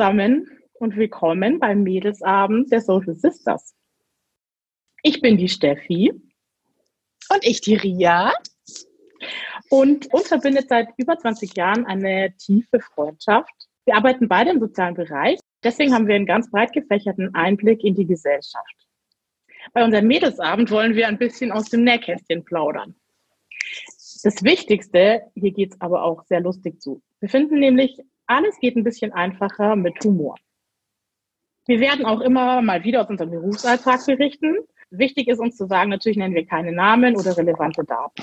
Zusammen und willkommen beim Mädelsabend der Social Sisters. Ich bin die Steffi. Und ich die Ria. Und uns verbindet seit über 20 Jahren eine tiefe Freundschaft. Wir arbeiten beide im sozialen Bereich. Deswegen haben wir einen ganz breit gefächerten Einblick in die Gesellschaft. Bei unserem Mädelsabend wollen wir ein bisschen aus dem Nähkästchen plaudern. Das Wichtigste, hier geht es aber auch sehr lustig zu. Wir finden nämlich, alles geht ein bisschen einfacher mit Humor. Wir werden auch immer mal wieder aus unserem Berufsalltag berichten. Wichtig ist uns zu sagen, natürlich nennen wir keine Namen oder relevante Daten.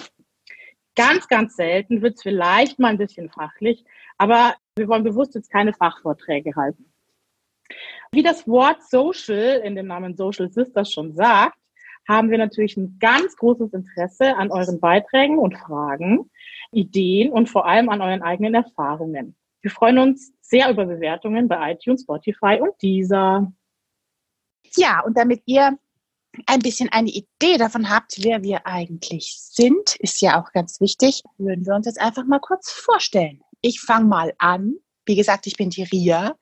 Ganz, ganz selten wird es vielleicht mal ein bisschen fachlich, aber wir wollen bewusst jetzt keine Fachvorträge halten. Wie das Wort Social in dem Namen Social Sisters schon sagt, haben wir natürlich ein ganz großes Interesse an euren Beiträgen und Fragen, Ideen und vor allem an euren eigenen Erfahrungen. Wir freuen uns sehr über Bewertungen bei iTunes, Spotify und dieser. Ja, und damit ihr ein bisschen eine Idee davon habt, wer wir eigentlich sind, ist ja auch ganz wichtig, würden wir uns jetzt einfach mal kurz vorstellen. Ich fange mal an. Wie gesagt, ich bin die Ria.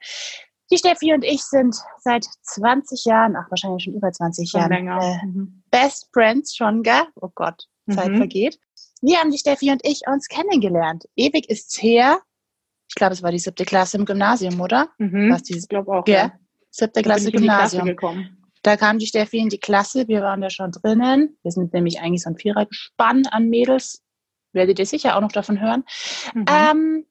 Die Steffi und ich sind seit 20 Jahren, ach wahrscheinlich schon über 20 schon Jahren, äh, mhm. Best Friends schon, gell? Oh Gott, Zeit mhm. vergeht. Wie haben die Steffi und ich uns kennengelernt? Ewig ist's her. Ich glaube, es war die siebte Klasse im Gymnasium, oder? Mhm. Was dieses, ich glaube auch. Ja. Siebte Klasse Gymnasium. Klasse da kam die Steffi in die Klasse, wir waren da schon drinnen. Wir sind nämlich eigentlich so ein Vierergespann an Mädels. Werdet ihr sicher auch noch davon hören. Mhm. Ähm,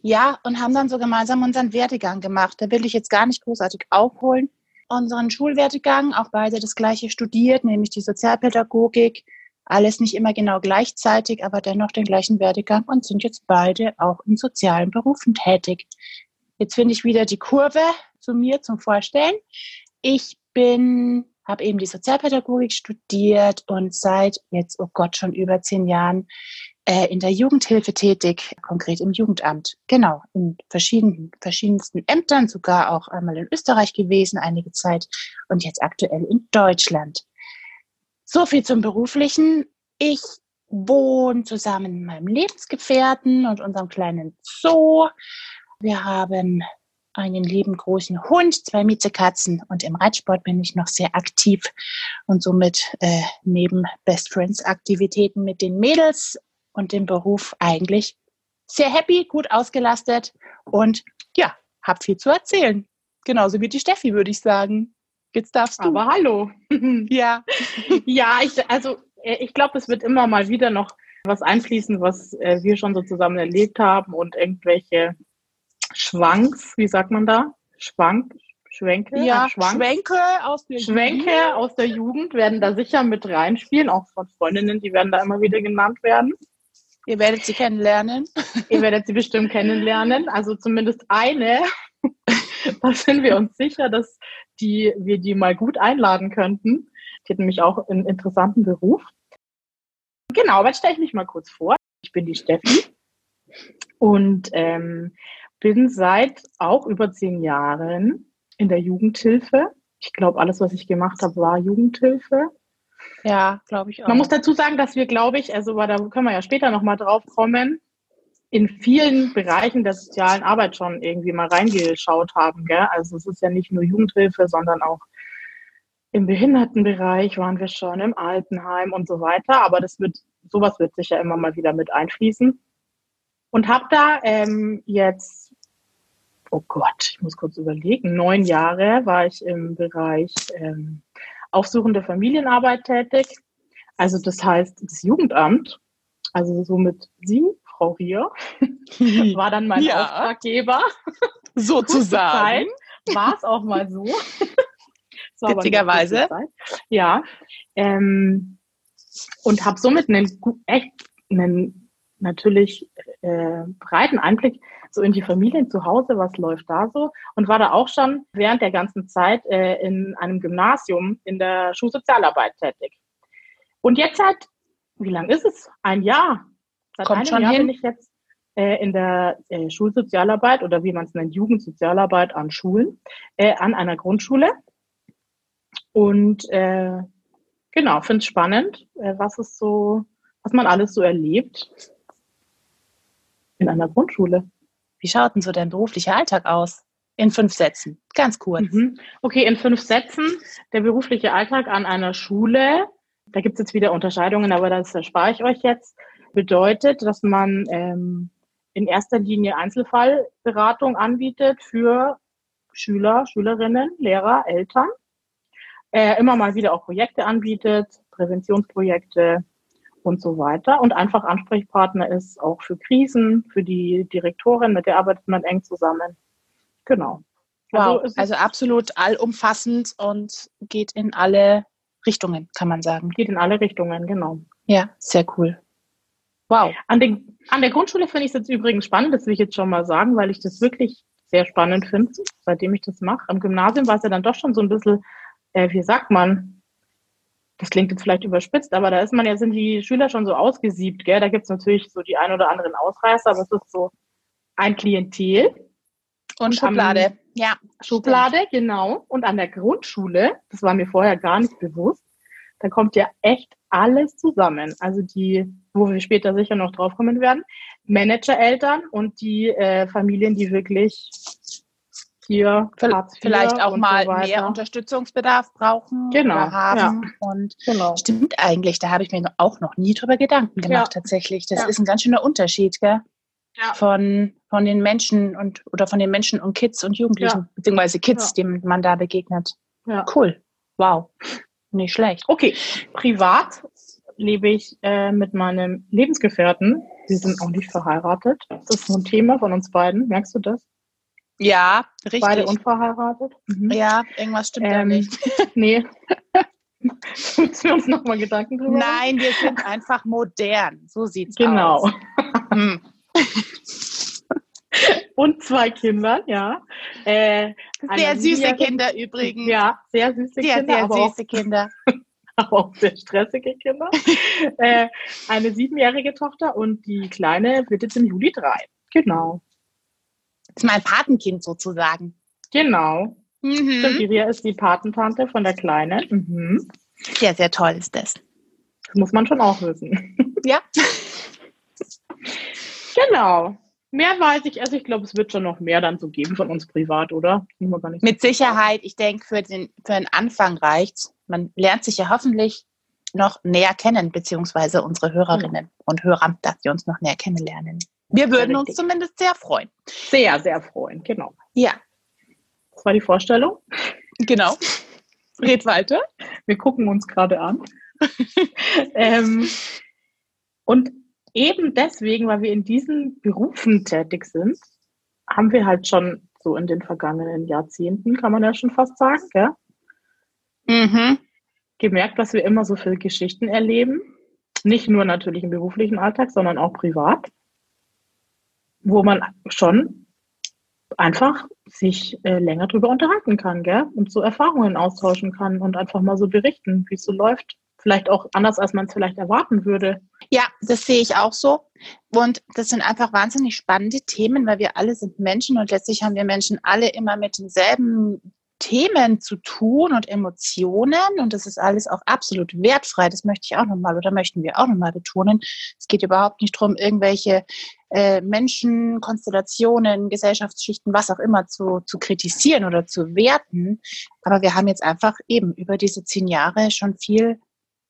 ja, und haben dann so gemeinsam unseren Werdegang gemacht. Da will ich jetzt gar nicht großartig aufholen. Unseren Schulwerdegang, auch beide das gleiche studiert, nämlich die Sozialpädagogik. Alles nicht immer genau gleichzeitig, aber dennoch den gleichen Werdegang und sind jetzt beide auch in sozialen Berufen tätig. Jetzt finde ich wieder die Kurve zu mir zum Vorstellen. Ich bin, habe eben die Sozialpädagogik studiert und seit jetzt, oh Gott, schon über zehn Jahren äh, in der Jugendhilfe tätig, konkret im Jugendamt. Genau, in verschiedenen, verschiedensten Ämtern, sogar auch einmal in Österreich gewesen, einige Zeit und jetzt aktuell in Deutschland. So viel zum Beruflichen. Ich wohne zusammen mit meinem Lebensgefährten und unserem kleinen Zoo. Wir haben einen lieben großen Hund, zwei Miezekatzen und im Reitsport bin ich noch sehr aktiv und somit äh, neben Best Friends Aktivitäten mit den Mädels und dem Beruf eigentlich sehr happy, gut ausgelastet und ja, hab viel zu erzählen. Genauso wie die Steffi, würde ich sagen. Jetzt darfst du. Aber hallo. ja. ja, ich, also äh, ich glaube, es wird immer mal wieder noch was einfließen, was äh, wir schon so zusammen erlebt haben und irgendwelche Schwanks, wie sagt man da? Schwank, Schwenke? Ja, Schwank. Schwenke aus der Schwenke Jugend. aus der Jugend werden da sicher mit reinspielen, auch von Freundinnen, die werden da immer wieder genannt werden. Ihr werdet sie kennenlernen. Ihr werdet sie bestimmt kennenlernen. Also zumindest eine. da sind wir uns sicher, dass die, wir die mal gut einladen könnten. Die hat nämlich auch einen interessanten Beruf. Genau, aber stelle ich mich mal kurz vor. Ich bin die Steffi und ähm, bin seit auch über zehn Jahren in der Jugendhilfe. Ich glaube, alles, was ich gemacht habe, war Jugendhilfe. Ja, glaube ich auch. Man muss dazu sagen, dass wir, glaube ich, also da können wir ja später nochmal drauf kommen, in vielen Bereichen der sozialen Arbeit schon irgendwie mal reingeschaut haben. Gell? Also es ist ja nicht nur Jugendhilfe, sondern auch im Behindertenbereich waren wir schon, im Altenheim und so weiter. Aber das wird, sowas wird sicher immer mal wieder mit einfließen. Und habe da ähm, jetzt, oh Gott, ich muss kurz überlegen, neun Jahre war ich im Bereich ähm, aufsuchende Familienarbeit tätig. Also das heißt, das Jugendamt, also somit Sie, Frau Rier, war dann mein ja. Auftraggeber. Sozusagen. War es auch mal so. Witzigerweise. Ja. Ähm, und habe somit einen echt einen natürlich äh, breiten Einblick so in die Familien zu Hause, was läuft da so und war da auch schon während der ganzen Zeit äh, in einem Gymnasium in der Schulsozialarbeit tätig. Und jetzt seit, wie lang ist es? Ein Jahr. Seit Kommt schon Jahr hin. bin ich jetzt äh, in der äh, Schulsozialarbeit oder wie man es nennt, Jugendsozialarbeit an Schulen, äh, an einer Grundschule. Und äh, genau, finde es spannend, äh, was es so, was man alles so erlebt in einer Grundschule. Wie schaut denn so dein beruflicher Alltag aus? In fünf Sätzen, ganz kurz. Mhm. Okay, in fünf Sätzen. Der berufliche Alltag an einer Schule, da gibt es jetzt wieder Unterscheidungen, aber das erspare ich euch jetzt, bedeutet, dass man ähm, in erster Linie Einzelfallberatung anbietet für Schüler, Schülerinnen, Lehrer, Eltern. Äh, immer mal wieder auch Projekte anbietet, Präventionsprojekte und so weiter. Und einfach Ansprechpartner ist auch für Krisen, für die Direktorin, mit der arbeitet man eng zusammen. Genau. Wow, also, also absolut allumfassend und geht in alle Richtungen, kann man sagen. Geht in alle Richtungen, genau. Ja, sehr cool. Wow. An, den, an der Grundschule finde ich es jetzt übrigens spannend, das will ich jetzt schon mal sagen, weil ich das wirklich sehr spannend finde, seitdem ich das mache. Am Gymnasium war es ja dann doch schon so ein bisschen, äh, wie sagt man, das klingt jetzt vielleicht überspitzt, aber da ist man ja, sind die Schüler schon so ausgesiebt, gell? Da gibt es natürlich so die ein oder anderen Ausreißer, aber es ist so ein Klientel. Und, und Schublade, am, ja. Schublade, stimmt. genau. Und an der Grundschule, das war mir vorher gar nicht bewusst, da kommt ja echt alles zusammen. Also die, wo wir später sicher noch drauf kommen werden, Managereltern und die äh, Familien, die wirklich hier vielleicht auch mal so mehr Unterstützungsbedarf brauchen genau, oder haben. Ja. Und genau. stimmt eigentlich, da habe ich mir auch noch nie drüber Gedanken gemacht ja. tatsächlich. Das ja. ist ein ganz schöner Unterschied, gell? Von, von den Menschen und oder von den Menschen und Kids und Jugendlichen, beziehungsweise Kids, denen man da begegnet. Cool. Wow. Nicht schlecht. Okay, privat lebe ich äh, mit meinem Lebensgefährten. Sie sind auch nicht verheiratet. Das ist so ein Thema von uns beiden. Merkst du das? Ja, richtig. Beide unverheiratet. Mhm. Ja, irgendwas stimmt ähm, da nicht. nee. Müssen wir uns nochmal Gedanken drüber Nein, wir sind einfach modern. So sieht's genau. aus. Genau. Und zwei Kinder, ja. Äh, sehr süße Kinder übrigens. Ja, sehr süße sehr, Kinder. Sehr, sehr süße auch, Kinder. aber auch sehr stressige Kinder. äh, eine siebenjährige Tochter und die Kleine wird jetzt im Juli drei. Genau. Das ist mein Patenkind sozusagen. Genau. Mhm. Stimmt, Iria ist die Patentante von der Kleinen. Mhm. Sehr, sehr toll ist das. Das muss man schon auch wissen. Ja. genau. Mehr weiß ich, also ich glaube, es wird schon noch mehr dann so geben von uns privat, oder? Mit Sicherheit. Ich denke, für den, für den Anfang reicht's. Man lernt sich ja hoffentlich noch näher kennen, beziehungsweise unsere Hörerinnen ja. und Hörer, dass sie uns noch näher kennenlernen. Wir würden uns zumindest sehr freuen. Sehr, sehr freuen, genau. Ja. Das war die Vorstellung. Genau. Red weiter. Wir gucken uns gerade an. ähm, und eben deswegen, weil wir in diesen Berufen tätig sind, haben wir halt schon so in den vergangenen Jahrzehnten, kann man ja schon fast sagen, gell? Mhm. gemerkt, dass wir immer so viele Geschichten erleben. Nicht nur natürlich im beruflichen Alltag, sondern auch privat, wo man schon einfach sich äh, länger drüber unterhalten kann, gell? Und so Erfahrungen austauschen kann und einfach mal so berichten, wie es so läuft vielleicht auch anders, als man es vielleicht erwarten würde. Ja, das sehe ich auch so. Und das sind einfach wahnsinnig spannende Themen, weil wir alle sind Menschen und letztlich haben wir Menschen alle immer mit denselben Themen zu tun und Emotionen und das ist alles auch absolut wertfrei. Das möchte ich auch nochmal oder möchten wir auch nochmal betonen. Es geht überhaupt nicht darum, irgendwelche äh, Menschen, Konstellationen, Gesellschaftsschichten, was auch immer zu, zu kritisieren oder zu werten. Aber wir haben jetzt einfach eben über diese zehn Jahre schon viel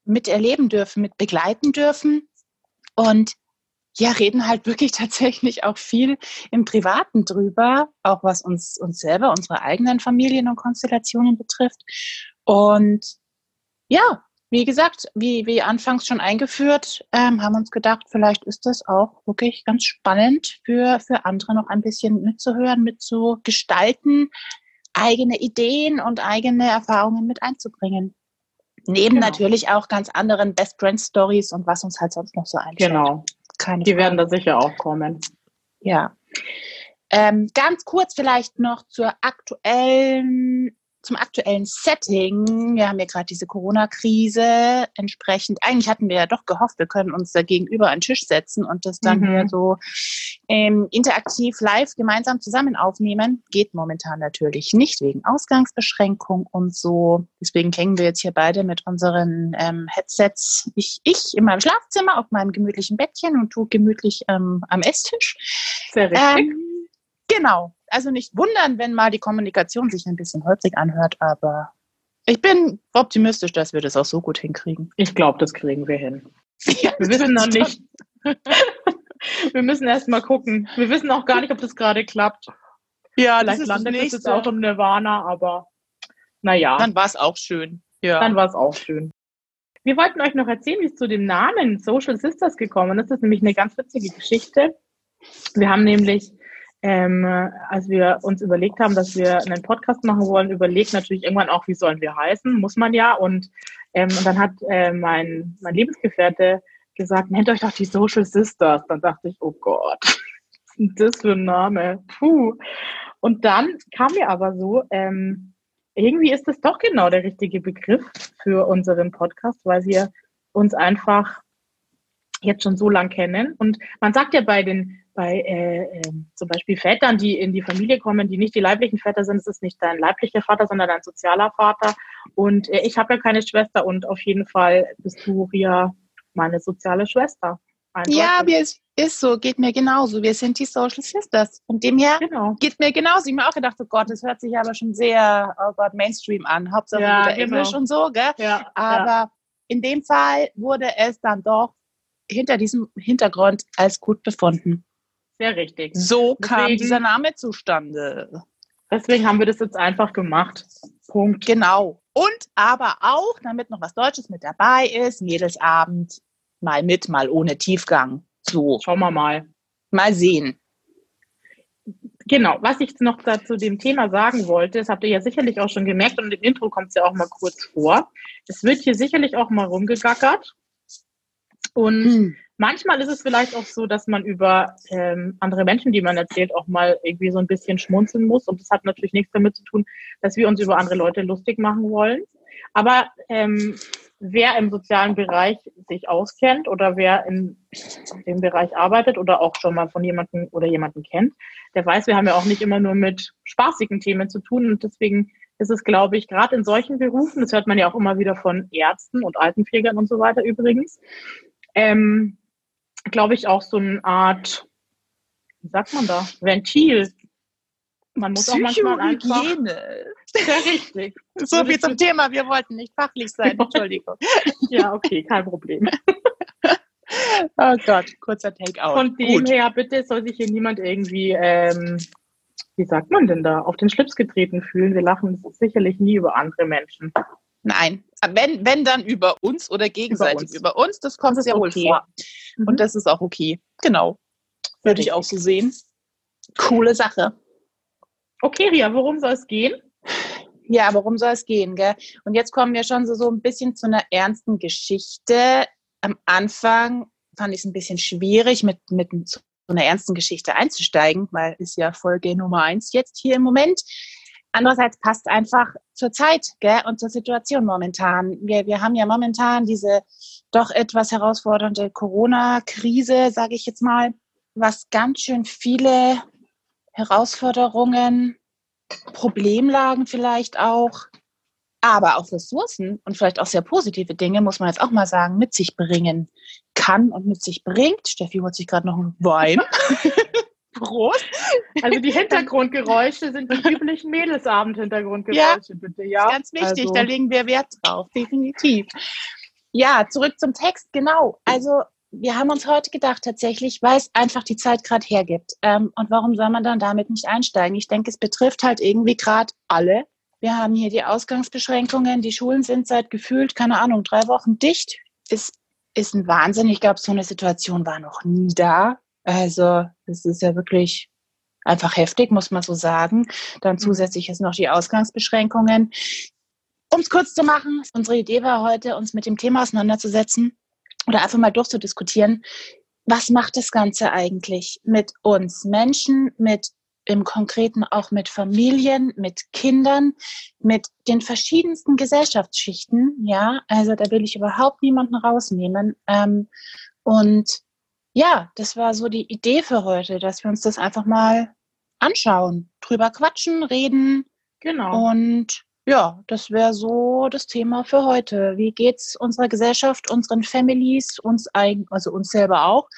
miterleben dürfen, mit begleiten dürfen und ja, reden halt wirklich tatsächlich auch viel im Privaten drüber, auch was uns, uns selber, unsere eigenen Familien und Konstellationen betrifft. Und ja, wie gesagt, wie, wie anfangs schon eingeführt, ähm, haben uns gedacht, vielleicht ist das auch wirklich ganz spannend für, für andere noch ein bisschen mitzuhören, mitzugestalten, eigene Ideen und eigene Erfahrungen mit einzubringen. Neben genau. natürlich auch ganz anderen Best Friend Stories und was uns halt sonst noch so einfällt. Genau. Keine Die Frage. werden da sicher auch kommen. Ja. Ähm, ganz kurz vielleicht noch zur aktuellen zum aktuellen Setting. Wir haben ja gerade diese Corona-Krise. Entsprechend, eigentlich hatten wir ja doch gehofft, wir können uns da gegenüber an den Tisch setzen und das dann mhm. hier so ähm, interaktiv live gemeinsam zusammen aufnehmen. Geht momentan natürlich nicht wegen Ausgangsbeschränkung und so. Deswegen hängen wir jetzt hier beide mit unseren ähm, Headsets. Ich, ich in meinem Schlafzimmer auf meinem gemütlichen Bettchen und du gemütlich ähm, am Esstisch. Sehr richtig. Ähm, Genau. Also nicht wundern, wenn mal die Kommunikation sich ein bisschen holzig anhört, aber ich bin optimistisch, dass wir das auch so gut hinkriegen. Ich glaube, das kriegen wir hin. Ja, wir wissen noch nicht. wir müssen erst mal gucken. Wir wissen auch gar nicht, ob das gerade klappt. Ja, Vielleicht das landet es jetzt auch im Nirvana, aber naja. Dann war es auch schön. Ja. Dann war es auch schön. Wir wollten euch noch erzählen, wie es zu dem Namen Social Sisters gekommen ist. Das ist nämlich eine ganz witzige Geschichte. Wir haben nämlich, ähm, als wir uns überlegt haben, dass wir einen Podcast machen wollen, überlegt natürlich irgendwann auch, wie sollen wir heißen, muss man ja. Und, ähm, und dann hat äh, mein, mein Lebensgefährte gesagt, nennt euch doch die Social Sisters. Dann dachte ich, oh Gott, was ist das für ein Name? Puh. Und dann kam mir aber so, ähm, irgendwie ist das doch genau der richtige Begriff für unseren Podcast, weil wir uns einfach jetzt schon so lang kennen. Und man sagt ja bei den, bei äh, äh, zum Beispiel Vätern, die in die Familie kommen, die nicht die leiblichen Väter sind, es ist nicht dein leiblicher Vater, sondern dein sozialer Vater. Und äh, ich habe ja keine Schwester und auf jeden Fall bist du, Ria, meine soziale Schwester. Einfach. Ja, wir ist, ist so, geht mir genauso. Wir sind die Social Sisters. Von dem her genau. geht mir genauso. Ich habe mir auch gedacht, oh Gott, das hört sich aber schon sehr, oh Gott, Mainstream an. Hauptsache ja, wieder genau. Englisch und so, gell? Ja, aber ja. in dem Fall wurde es dann doch hinter diesem Hintergrund als gut befunden. Sehr richtig. So Deswegen, kam dieser Name zustande. Deswegen haben wir das jetzt einfach gemacht. Punkt. Genau. Und aber auch, damit noch was Deutsches mit dabei ist, Mädelsabend mal mit, mal ohne Tiefgang. So. Schauen wir mal. Mal sehen. Genau, was ich noch dazu dem Thema sagen wollte, das habt ihr ja sicherlich auch schon gemerkt und im Intro kommt es ja auch mal kurz vor. Es wird hier sicherlich auch mal rumgegackert. Und hm. manchmal ist es vielleicht auch so, dass man über ähm, andere Menschen, die man erzählt, auch mal irgendwie so ein bisschen schmunzeln muss. Und das hat natürlich nichts damit zu tun, dass wir uns über andere Leute lustig machen wollen. Aber ähm, wer im sozialen Bereich sich auskennt oder wer in dem Bereich arbeitet oder auch schon mal von jemandem oder jemanden kennt, der weiß, wir haben ja auch nicht immer nur mit spaßigen Themen zu tun und deswegen ist es, glaube ich, gerade in solchen Berufen, das hört man ja auch immer wieder von Ärzten und Altenpflegern und so weiter übrigens, ähm, glaube ich, auch so eine Art, wie sagt man da, Ventil. Man muss auch manchmal einfach ja, richtig. So viel zum Thema. Wir wollten nicht fachlich sein. Entschuldigung. ja, okay, kein Problem. oh Gott, kurzer Take-out. Von dem Gut. her, bitte soll sich hier niemand irgendwie, ähm, wie sagt man denn da, auf den Schlips getreten fühlen. Wir lachen sicherlich nie über andere Menschen. Nein, wenn, wenn dann über uns oder gegenseitig über uns, über uns das kommt das okay. wohl vor. Mhm. Und das ist auch okay. Genau. Würde ich auch so sehen. Coole Sache. Okay, Ria, worum soll es gehen? Ja, worum soll es gehen, gell? Und jetzt kommen wir schon so, so ein bisschen zu einer ernsten Geschichte. Am Anfang fand ich es ein bisschen schwierig, mit, mit so einer ernsten Geschichte einzusteigen, weil ist ja Folge Nummer eins jetzt hier im Moment. Andererseits passt einfach zur Zeit gell, und zur Situation momentan. Wir, wir haben ja momentan diese doch etwas herausfordernde Corona-Krise, sage ich jetzt mal, was ganz schön viele Herausforderungen Problemlagen vielleicht auch, aber auch Ressourcen und vielleicht auch sehr positive Dinge, muss man jetzt auch mal sagen, mit sich bringen kann und mit sich bringt. Steffi holt sich gerade noch einen Wein. Prost. Also die Hintergrundgeräusche sind die üblichen Mädelsabend-Hintergrundgeräusche, ja, bitte. Ja, ganz wichtig, also. da legen wir Wert drauf, definitiv. Ja, zurück zum Text, genau. Also wir haben uns heute gedacht, tatsächlich, weil es einfach die Zeit gerade hergibt. Ähm, und warum soll man dann damit nicht einsteigen? Ich denke, es betrifft halt irgendwie gerade alle. Wir haben hier die Ausgangsbeschränkungen. Die Schulen sind seit gefühlt, keine Ahnung, drei Wochen dicht. Ist, ist ein Wahnsinn. Ich glaube, so eine Situation war noch nie da. Also, es ist ja wirklich einfach heftig, muss man so sagen. Dann mhm. zusätzlich ist noch die Ausgangsbeschränkungen. Um es kurz zu machen, unsere Idee war heute, uns mit dem Thema auseinanderzusetzen oder einfach mal durchzudiskutieren, was macht das Ganze eigentlich mit uns Menschen, mit im Konkreten auch mit Familien, mit Kindern, mit den verschiedensten Gesellschaftsschichten. Ja, also da will ich überhaupt niemanden rausnehmen. Ähm, und ja, das war so die Idee für heute, dass wir uns das einfach mal anschauen, drüber quatschen, reden. Genau. Und ja, das wäre so das Thema für heute. Wie geht's unserer Gesellschaft, unseren Families, uns eigen, also uns selber auch?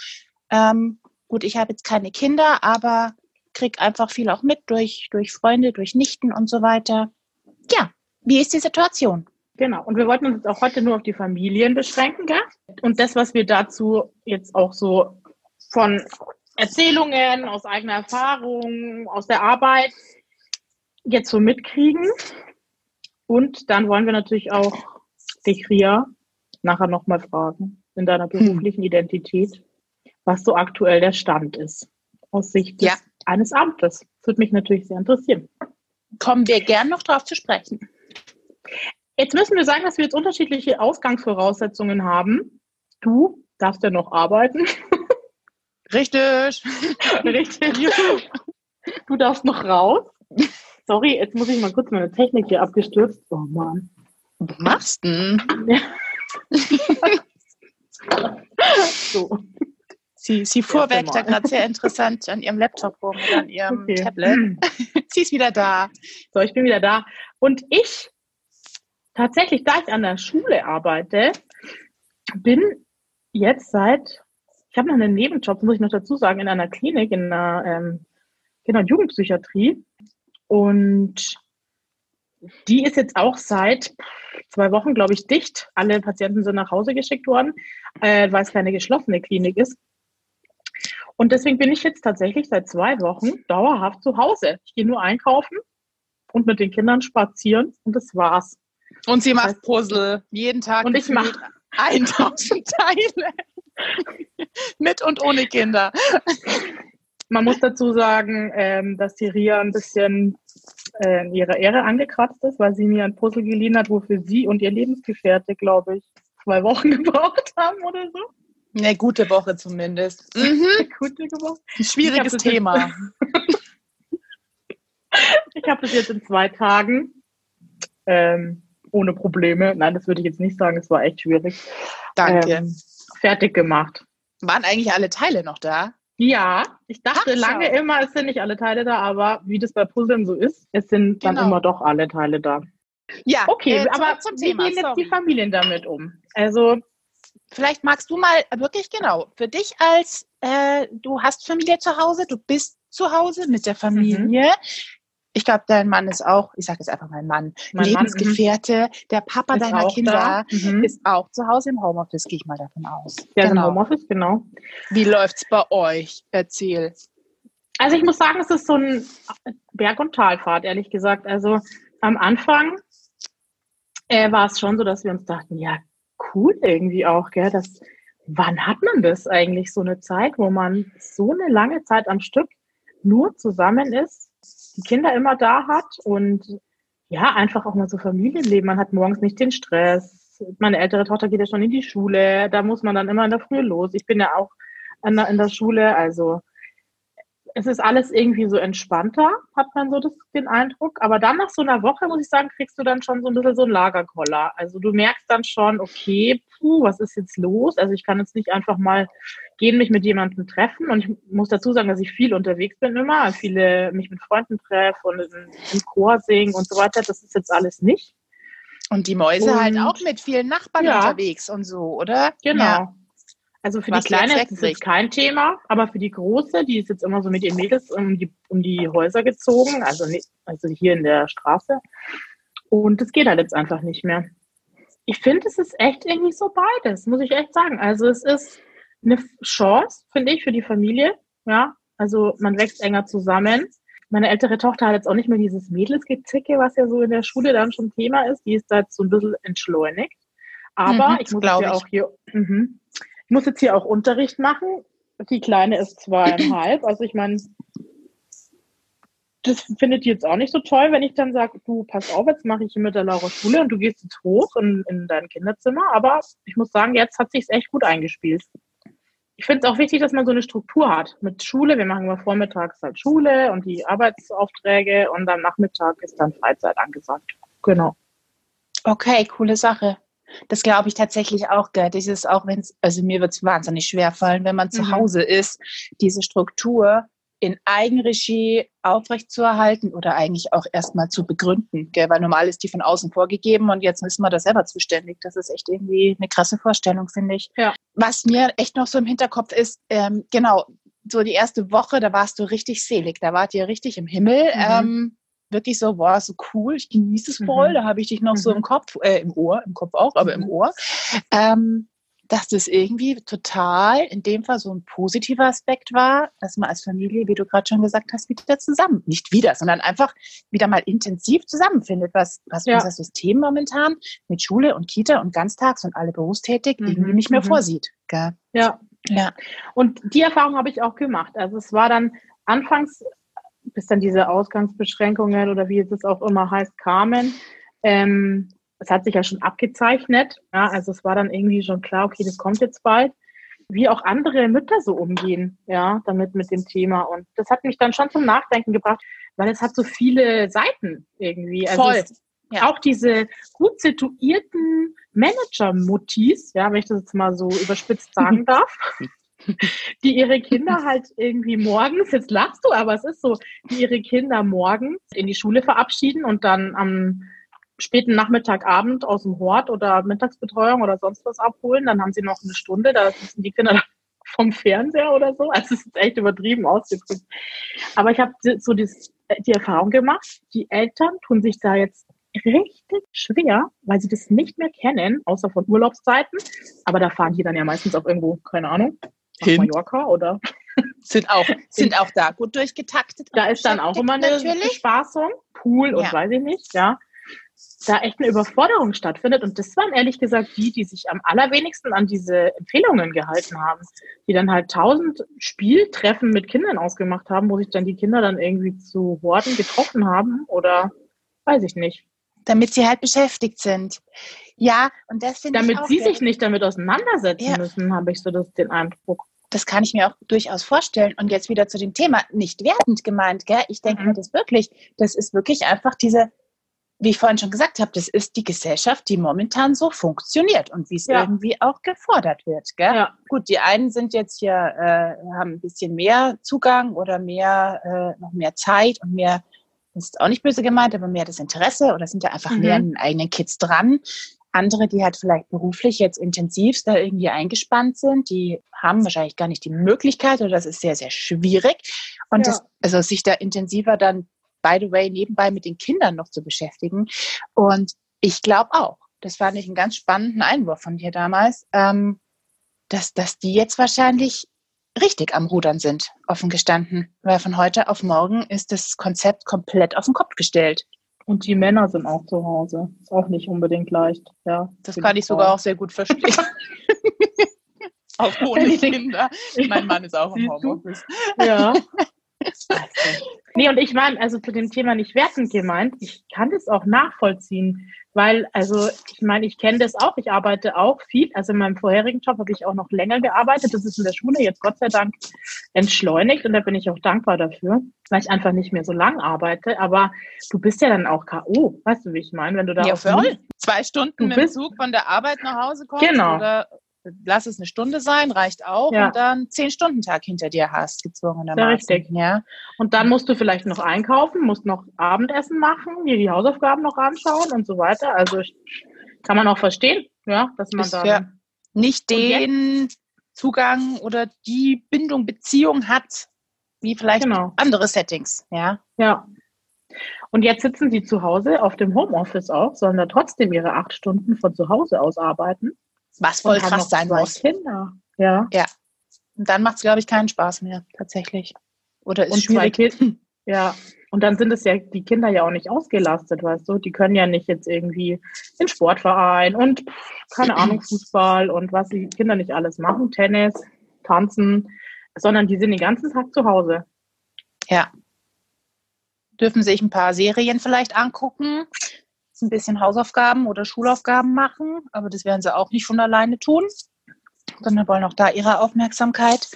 Ähm, gut, ich habe jetzt keine Kinder, aber kriege einfach viel auch mit durch, durch Freunde, durch Nichten und so weiter. Ja, wie ist die Situation? Genau. Und wir wollten uns auch heute nur auf die Familien beschränken, gell? Und das, was wir dazu jetzt auch so von Erzählungen aus eigener Erfahrung, aus der Arbeit jetzt so mitkriegen. Und dann wollen wir natürlich auch dich, Ria, nachher nochmal fragen, in deiner hm. beruflichen Identität, was so aktuell der Stand ist, aus Sicht ja. eines Amtes. Das würde mich natürlich sehr interessieren. Kommen wir gern noch drauf zu sprechen. Jetzt müssen wir sagen, dass wir jetzt unterschiedliche Ausgangsvoraussetzungen haben. Du darfst ja noch arbeiten. Richtig. Richtig. Du darfst noch raus. Sorry, jetzt muss ich mal kurz meine Technik hier abgestürzt. Oh Mann. Was machst du denn? so. Sie, sie fuhr weg, da gerade sehr interessant an ihrem Laptop rum an ihrem okay. Tablet. sie ist wieder da. So, ich bin wieder da. Und ich, tatsächlich, da ich an der Schule arbeite, bin jetzt seit, ich habe noch einen Nebenjob, muss ich noch dazu sagen, in einer Klinik, in einer ähm, Kinder- und Jugendpsychiatrie. Und die ist jetzt auch seit zwei Wochen, glaube ich, dicht. Alle Patienten sind nach Hause geschickt worden, äh, weil es keine geschlossene Klinik ist. Und deswegen bin ich jetzt tatsächlich seit zwei Wochen dauerhaft zu Hause. Ich gehe nur einkaufen und mit den Kindern spazieren und das war's. Und sie macht Puzzle jeden Tag. Und ich mache 1000 Teile. mit und ohne Kinder. Man muss dazu sagen, ähm, dass die Ria ein bisschen äh, in ihrer Ehre angekratzt ist, weil sie mir ein Puzzle geliehen hat, wofür sie und ihr Lebensgefährte, glaube ich, zwei Wochen gebraucht haben oder so. Eine gute Woche zumindest. Mhm. gute Woche. Ein schwieriges Thema. ich habe das jetzt in zwei Tagen ähm, ohne Probleme. Nein, das würde ich jetzt nicht sagen. Es war echt schwierig. Danke. Ähm, fertig gemacht. Waren eigentlich alle Teile noch da? Ja, ich dachte Ach, lange immer, es sind nicht alle Teile da, aber wie das bei Puzzeln so ist, es sind genau. dann immer doch alle Teile da. Ja, okay, äh, aber zum wie Thema, gehen jetzt sorry. die Familien damit um? Also vielleicht magst du mal wirklich genau für dich als äh, du hast Familie zu Hause, du bist zu Hause mit der Familie. Mhm. Ich glaube, dein Mann ist auch, ich sage jetzt einfach mein Mann, mein Lebensgefährte, Mann, der Papa deiner Kinder mhm. ist auch zu Hause im Homeoffice, gehe ich mal davon aus. Ja, genau. im Homeoffice, genau. Wie läuft's bei euch? Erzähl. Also ich muss sagen, es ist so ein Berg- und Talfahrt, ehrlich gesagt. Also am Anfang äh, war es schon so, dass wir uns dachten, ja, cool irgendwie auch, gell, dass, wann hat man das eigentlich, so eine Zeit, wo man so eine lange Zeit am Stück nur zusammen ist die Kinder immer da hat und ja, einfach auch mal so Familienleben. Man hat morgens nicht den Stress. Meine ältere Tochter geht ja schon in die Schule. Da muss man dann immer in der Früh los. Ich bin ja auch in der, in der Schule. Also es ist alles irgendwie so entspannter, hat man so das, den Eindruck. Aber dann nach so einer Woche, muss ich sagen, kriegst du dann schon so ein bisschen so ein Lagerkoller. Also du merkst dann schon, okay, puh, was ist jetzt los? Also ich kann jetzt nicht einfach mal gehen, mich mit jemandem treffen. Und ich muss dazu sagen, dass ich viel unterwegs bin immer, viele mich mit Freunden treffe und im Chor singen und so weiter. Das ist jetzt alles nicht. Und die Mäuse und, halt auch mit vielen Nachbarn ja, unterwegs und so, oder? Genau. Ja. Also für Was die Kleine ist das kein Thema, aber für die Große, die ist jetzt immer so mit ihren Mädels um die, um die Häuser gezogen, also, nicht, also hier in der Straße. Und das geht halt jetzt einfach nicht mehr. Ich finde, es ist echt irgendwie so beides, muss ich echt sagen. Also es ist eine Chance, finde ich, für die Familie. Ja, also man wächst enger zusammen. Meine ältere Tochter hat jetzt auch nicht mehr dieses Mädelsgezicke, was ja so in der Schule dann schon Thema ist. Die ist da jetzt so ein bisschen entschleunigt. Aber mhm, ich muss ja auch hier, mhm, ich muss jetzt hier auch Unterricht machen. Die Kleine ist zweieinhalb. Also ich meine, das findet die jetzt auch nicht so toll, wenn ich dann sage, du, pass auf, jetzt mache ich hier mit der Laura Schule und du gehst jetzt hoch in, in dein Kinderzimmer. Aber ich muss sagen, jetzt hat sich echt gut eingespielt. Ich finde es auch wichtig, dass man so eine Struktur hat mit Schule. Wir machen immer vormittags halt Schule und die Arbeitsaufträge und am Nachmittag ist dann Freizeit angesagt. Genau. Okay, coole Sache. Das glaube ich tatsächlich auch, gell. Das ist auch, wenn es, also mir wird es wahnsinnig schwer fallen, wenn man mhm. zu Hause ist, diese Struktur in Eigenregie aufrechtzuerhalten oder eigentlich auch erstmal zu begründen. Gell? Weil normal ist die von außen vorgegeben und jetzt ist man da selber zuständig. Das ist echt irgendwie eine krasse Vorstellung, finde ich. Ja. Was mir echt noch so im Hinterkopf ist, ähm, genau, so die erste Woche, da warst du richtig selig, da wart ihr richtig im Himmel. Mhm. Ähm, wirklich so, boah, so cool, ich genieße es voll, mhm. da habe ich dich noch mhm. so im Kopf, äh, im Ohr, im Kopf auch, aber im mhm. Ohr. Ähm, dass das irgendwie total in dem Fall so ein positiver Aspekt war, dass man als Familie, wie du gerade schon gesagt hast, wieder zusammen, nicht wieder, sondern einfach wieder mal intensiv zusammenfindet, was, was ja. unser System momentan mit Schule und Kita und Ganztags und alle berufstätig mhm. irgendwie nicht mehr mhm. vorsieht. Gell? Ja. ja. Und die Erfahrung habe ich auch gemacht. Also es war dann anfangs, bis dann diese Ausgangsbeschränkungen oder wie es auch immer heißt, kamen, ähm, es hat sich ja schon abgezeichnet. Ja, also es war dann irgendwie schon klar, okay, das kommt jetzt bald. Wie auch andere Mütter so umgehen, ja, damit mit dem Thema. Und das hat mich dann schon zum Nachdenken gebracht, weil es hat so viele Seiten irgendwie. Also Voll. Ja. Auch diese gut situierten Manager-Muttis, ja, wenn ich das jetzt mal so überspitzt sagen darf, die ihre Kinder halt irgendwie morgens, jetzt lachst du, aber es ist so, die ihre Kinder morgens in die Schule verabschieden und dann am späten Nachmittag, Abend aus dem Hort oder Mittagsbetreuung oder sonst was abholen. Dann haben sie noch eine Stunde, da sitzen die Kinder vom Fernseher oder so. Also es ist echt übertrieben ausgedrückt. Aber ich habe so die, die Erfahrung gemacht, die Eltern tun sich da jetzt richtig schwer, weil sie das nicht mehr kennen, außer von Urlaubszeiten. Aber da fahren die dann ja meistens auch irgendwo, keine Ahnung, nach Mallorca oder sind auch sind auch da gut durchgetaktet. Da ist dann auch immer eine natürlich. Bespaßung, Pool und ja. weiß ich nicht, ja da echt eine Überforderung stattfindet. Und das waren ehrlich gesagt die, die sich am allerwenigsten an diese Empfehlungen gehalten haben, die dann halt tausend Spieltreffen mit Kindern ausgemacht haben, wo sich dann die Kinder dann irgendwie zu Horden getroffen haben oder weiß ich nicht. Damit sie halt beschäftigt sind. Ja, und das finde ich. Damit sie sich nicht damit auseinandersetzen ja. müssen, habe ich so das, den Eindruck. Das kann ich mir auch durchaus vorstellen. Und jetzt wieder zu dem Thema, nicht wertend gemeint, gell? Ich denke mhm. mir das wirklich, das ist wirklich einfach diese wie ich vorhin schon gesagt habe, das ist die Gesellschaft, die momentan so funktioniert und wie es ja. irgendwie auch gefordert wird. Gell? Ja. Gut, die einen sind jetzt hier, äh, haben ein bisschen mehr Zugang oder mehr, äh, noch mehr Zeit und mehr, das ist auch nicht böse gemeint, aber mehr das Interesse oder sind da einfach mhm. mehr an den eigenen Kids dran. Andere, die halt vielleicht beruflich jetzt intensivst da irgendwie eingespannt sind, die haben wahrscheinlich gar nicht die Möglichkeit oder das ist sehr, sehr schwierig. Und ja. das, also sich da intensiver dann by the way, nebenbei mit den Kindern noch zu beschäftigen. Und ich glaube auch, das fand ich einen ganz spannenden Einwurf von dir damals, ähm, dass, dass die jetzt wahrscheinlich richtig am Rudern sind, offen gestanden. Weil von heute auf morgen ist das Konzept komplett auf den Kopf gestellt. Und die Männer sind auch zu Hause. Ist auch nicht unbedingt leicht. Ja, das kann ich sogar auch sehr gut verstehen. auch ohne Kinder. Mein Mann ist auch im Homeoffice. Ja. Nee, und ich meine, also zu dem Thema nicht wertend gemeint, ich kann das auch nachvollziehen, weil, also ich meine, ich kenne das auch, ich arbeite auch viel, also in meinem vorherigen Job habe ich auch noch länger gearbeitet, das ist in der Schule jetzt Gott sei Dank entschleunigt und da bin ich auch dankbar dafür, weil ich einfach nicht mehr so lang arbeite, aber du bist ja dann auch K.O., weißt du, wie ich meine, wenn du da ja, voll. zwei Stunden mit dem Zug von der Arbeit nach Hause kommst genau. oder lass es eine Stunde sein, reicht auch, ja. und dann zehn Stunden Tag hinter dir hast, gezwungenermaßen. Ja, richtig. Ja. Und dann musst du vielleicht noch einkaufen, musst noch Abendessen machen, dir die Hausaufgaben noch anschauen und so weiter. Also kann man auch verstehen, ja, dass man da ja nicht den Zugang oder die Bindung, Beziehung hat, wie vielleicht genau. andere Settings, ja. Ja. Und jetzt sitzen sie zu Hause auf dem Homeoffice auch, sollen da trotzdem ihre acht Stunden von zu Hause aus arbeiten. Was voll krass sein muss. Kinder. Ja. Ja. Und dann macht es, glaube ich, keinen Spaß mehr, tatsächlich. Oder ist und schwierig. Ja. Und dann sind es ja die Kinder ja auch nicht ausgelastet, weißt du? Die können ja nicht jetzt irgendwie in Sportverein und keine Ahnung, Fußball und was die Kinder nicht alles machen, Tennis, tanzen, sondern die sind den ganzen Tag zu Hause. Ja. Dürfen sich ein paar Serien vielleicht angucken, ein bisschen Hausaufgaben oder Schulaufgaben machen, aber das werden sie auch nicht von alleine tun, sondern wollen auch da ihre Aufmerksamkeit.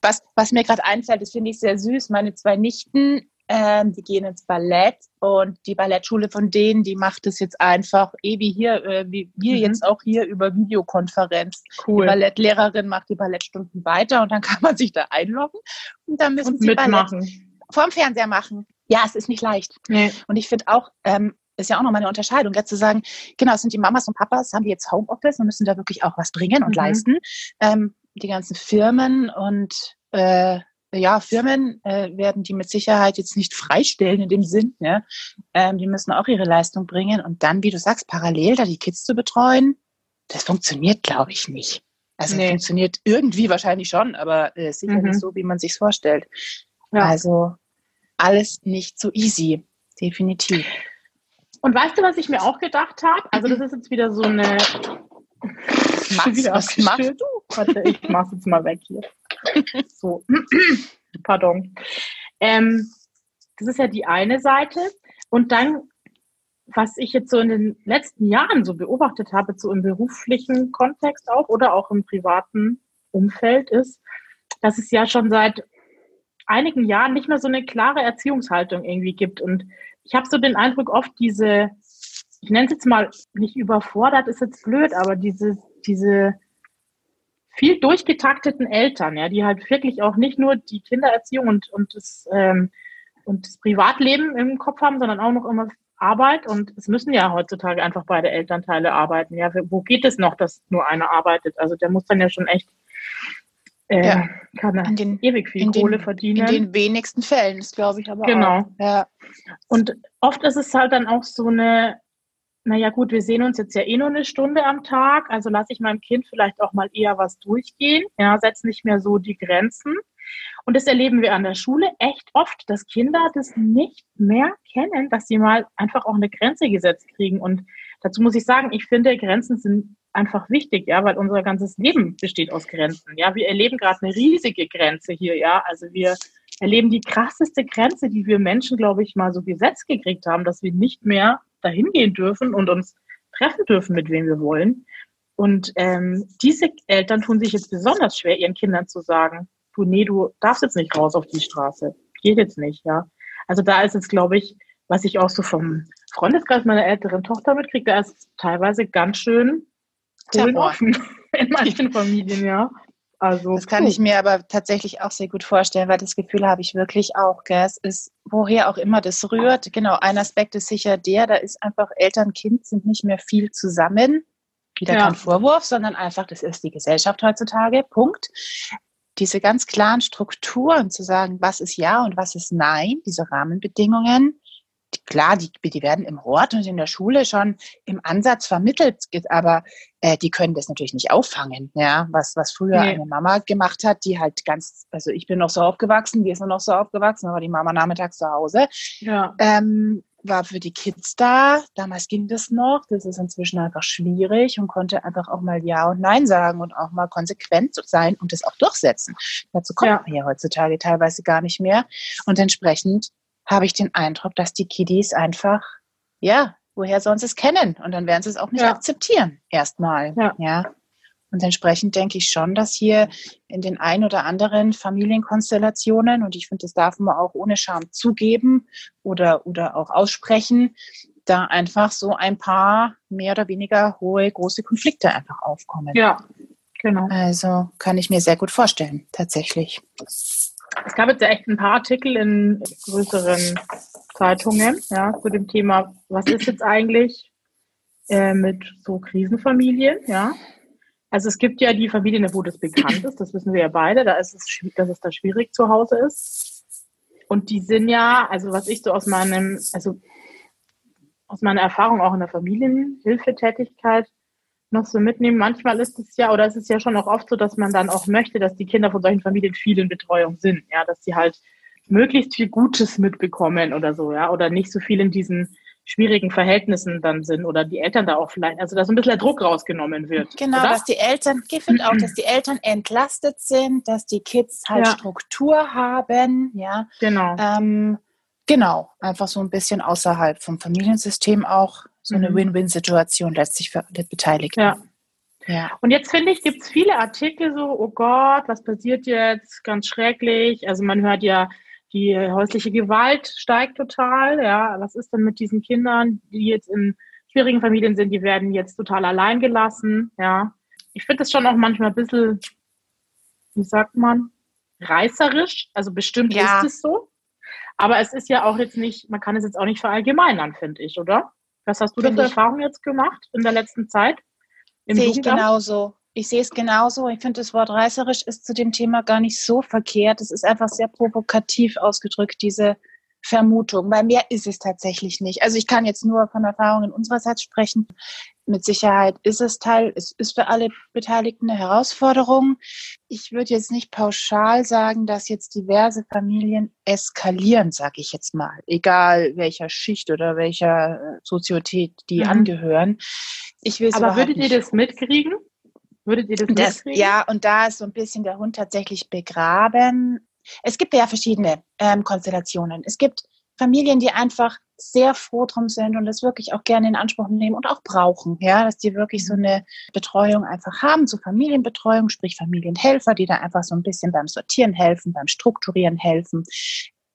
Was, was mir gerade einfällt, das finde ich sehr süß. Meine zwei Nichten, ähm, die gehen ins Ballett und die Ballettschule von denen, die macht es jetzt einfach, eh wie hier, äh, wie wir mhm. jetzt auch hier über Videokonferenz. Cool. Die Ballettlehrerin macht die Ballettstunden weiter und dann kann man sich da einloggen und dann müssen und sie mitmachen. Ballett vorm Fernseher machen. Ja, es ist nicht leicht. Nee. Und ich finde auch, ähm, ist ja auch nochmal eine Unterscheidung, jetzt zu sagen, genau, es sind die Mamas und Papas, haben die jetzt Homeoffice und müssen da wirklich auch was bringen und mhm. leisten. Ähm, die ganzen Firmen und äh, ja, Firmen äh, werden die mit Sicherheit jetzt nicht freistellen in dem Sinn. Ne? Ähm, die müssen auch ihre Leistung bringen und dann, wie du sagst, parallel da die Kids zu betreuen, das funktioniert, glaube ich, nicht. Also nee. funktioniert irgendwie wahrscheinlich schon, aber äh, sicher mhm. nicht so, wie man sich vorstellt. Ja. Also alles nicht so easy, definitiv. Und weißt du, was ich mir auch gedacht habe? Also das ist jetzt wieder so eine. Max, was machst du? Warte, ich mach's jetzt mal weg hier. So, pardon. Ähm, das ist ja die eine Seite. Und dann, was ich jetzt so in den letzten Jahren so beobachtet habe, so im beruflichen Kontext auch oder auch im privaten Umfeld, ist, dass es ja schon seit einigen Jahren nicht mehr so eine klare Erziehungshaltung irgendwie gibt. Und ich habe so den Eindruck, oft diese, ich nenne es jetzt mal nicht überfordert, ist jetzt blöd, aber diese, diese viel durchgetakteten Eltern, ja, die halt wirklich auch nicht nur die Kindererziehung und, und, das, ähm, und das Privatleben im Kopf haben, sondern auch noch immer Arbeit. Und es müssen ja heutzutage einfach beide Elternteile arbeiten. Ja, wo geht es noch, dass nur einer arbeitet? Also der muss dann ja schon echt äh, ja. kann er den, ewig viel Kohle den, verdienen. In den wenigsten Fällen, ist glaube ich aber genau. auch. Ja. Und oft ist es halt dann auch so eine naja gut, wir sehen uns jetzt ja eh nur eine Stunde am Tag, also lasse ich meinem Kind vielleicht auch mal eher was durchgehen, ja, setze nicht mehr so die Grenzen. Und das erleben wir an der Schule echt oft, dass Kinder das nicht mehr kennen, dass sie mal einfach auch eine Grenze gesetzt kriegen. Und dazu muss ich sagen, ich finde, Grenzen sind einfach wichtig, ja, weil unser ganzes Leben besteht aus Grenzen. Ja, wir erleben gerade eine riesige Grenze hier, ja. Also wir erleben die krasseste Grenze, die wir Menschen, glaube ich, mal so gesetzt gekriegt haben, dass wir nicht mehr dahin gehen dürfen und uns treffen dürfen, mit wem wir wollen. Und ähm, diese Eltern tun sich jetzt besonders schwer, ihren Kindern zu sagen, du, nee, du darfst jetzt nicht raus auf die Straße. Geht jetzt nicht, ja. Also da ist jetzt, glaube ich, was ich auch so vom Freundeskreis meiner älteren Tochter mitkriege, da ist teilweise ganz schön offen in manchen Familien, ja. Also, das kann ich mir aber tatsächlich auch sehr gut vorstellen, weil das Gefühl habe ich wirklich auch, gell? es ist, woher auch immer das rührt. Genau, ein Aspekt ist sicher der, da ist einfach Eltern, Kind sind nicht mehr viel zusammen. Wieder ja. kein Vorwurf, sondern einfach, das ist die Gesellschaft heutzutage, Punkt. Diese ganz klaren Strukturen zu sagen, was ist Ja und was ist Nein, diese Rahmenbedingungen, klar, die, die werden im Hort und in der Schule schon im Ansatz vermittelt, aber äh, die können das natürlich nicht auffangen, ja, was, was früher nee. eine Mama gemacht hat, die halt ganz, also ich bin noch so aufgewachsen, wir sind noch so aufgewachsen, aber die Mama nachmittags zu Hause, ja. ähm, war für die Kids da. Damals ging das noch. Das ist inzwischen einfach schwierig und konnte einfach auch mal Ja und Nein sagen und auch mal konsequent sein und das auch durchsetzen. Dazu kommt ja. man ja heutzutage teilweise gar nicht mehr. Und entsprechend habe ich den Eindruck, dass die Kiddies einfach, ja, woher sollen sie es kennen? Und dann werden sie es auch nicht ja. akzeptieren, erstmal. Ja. ja. Und entsprechend denke ich schon, dass hier in den ein oder anderen Familienkonstellationen, und ich finde, das darf man auch ohne Scham zugeben oder, oder auch aussprechen, da einfach so ein paar mehr oder weniger hohe, große Konflikte einfach aufkommen. Ja, genau. Also kann ich mir sehr gut vorstellen, tatsächlich. Es gab jetzt ja echt ein paar Artikel in größeren Zeitungen ja, zu dem Thema, was ist jetzt eigentlich äh, mit so Krisenfamilien, ja. Also es gibt ja die Familien, wo das bekannt ist, das wissen wir ja beide, da ist es, dass es da schwierig zu Hause ist. Und die sind ja, also was ich so aus meinem, also aus meiner Erfahrung auch in der Familienhilfetätigkeit noch so mitnehmen. Manchmal ist es ja, oder es ist ja schon auch oft so, dass man dann auch möchte, dass die Kinder von solchen Familien viel in Betreuung sind, ja, dass sie halt möglichst viel Gutes mitbekommen oder so, ja, oder nicht so viel in diesen schwierigen Verhältnissen dann sind oder die Eltern da auch vielleicht, also dass ein bisschen der Druck rausgenommen wird. Genau, oder? dass die Eltern, ich finde auch, dass die Eltern entlastet sind, dass die Kids halt ja. Struktur haben, ja. Genau. Ähm, genau, einfach so ein bisschen außerhalb vom Familiensystem auch so eine mhm. Win-Win-Situation letztlich für alle Beteiligten. Ja. Ja. Und jetzt finde ich, gibt es viele Artikel so, oh Gott, was passiert jetzt? Ganz schrecklich. Also man hört ja, die häusliche Gewalt steigt total. Ja, was ist denn mit diesen Kindern, die jetzt in schwierigen Familien sind, die werden jetzt total allein gelassen. Ja, ich finde das schon auch manchmal ein bisschen, wie sagt man, reißerisch. Also bestimmt ja. ist es so. Aber es ist ja auch jetzt nicht, man kann es jetzt auch nicht verallgemeinern, finde ich, oder? Was hast du denn für Erfahrungen jetzt gemacht in der letzten Zeit? Sehe ich genauso. Ich sehe es genauso. Ich finde, das Wort reißerisch ist zu dem Thema gar nicht so verkehrt. Es ist einfach sehr provokativ ausgedrückt, diese Vermutung, weil mehr ist es tatsächlich nicht. Also ich kann jetzt nur von Erfahrungen unsererseits sprechen. Mit Sicherheit ist es Teil, es ist für alle Beteiligten eine Herausforderung. Ich würde jetzt nicht pauschal sagen, dass jetzt diverse Familien eskalieren, sage ich jetzt mal, egal welcher Schicht oder welcher äh, Sozietät die mhm. angehören. Ich will Aber würdet ihr das mitkriegen? Würdet ihr das, das mitkriegen? Ja, und da ist so ein bisschen der Hund tatsächlich begraben. Es gibt ja verschiedene ähm, Konstellationen. Es gibt Familien, die einfach sehr froh drum sind und das wirklich auch gerne in Anspruch nehmen und auch brauchen, ja, dass die wirklich so eine Betreuung einfach haben, so Familienbetreuung, sprich Familienhelfer, die da einfach so ein bisschen beim Sortieren helfen, beim Strukturieren helfen.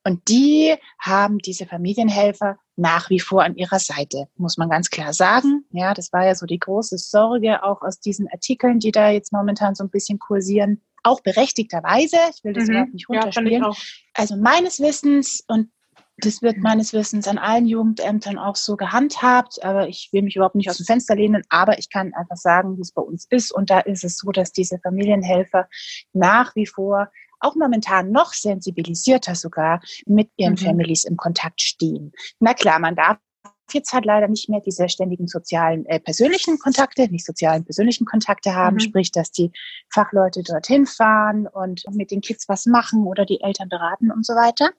Und die haben diese Familienhelfer nach wie vor an ihrer Seite, muss man ganz klar sagen. Ja, das war ja so die große Sorge auch aus diesen Artikeln, die da jetzt momentan so ein bisschen kursieren auch berechtigterweise, ich will das mhm. überhaupt nicht runterspielen. Ja, also meines Wissens und das wird meines Wissens an allen Jugendämtern auch so gehandhabt, aber ich will mich überhaupt nicht aus dem Fenster lehnen, aber ich kann einfach sagen, wie es bei uns ist. Und da ist es so, dass diese Familienhelfer nach wie vor auch momentan noch sensibilisierter sogar mit ihren mhm. Families im Kontakt stehen. Na klar, man darf jetzt halt leider nicht mehr diese ständigen sozialen, äh, persönlichen Kontakte, nicht sozialen, persönlichen Kontakte haben, mhm. sprich, dass die Fachleute dorthin fahren und mit den Kids was machen oder die Eltern beraten und so weiter.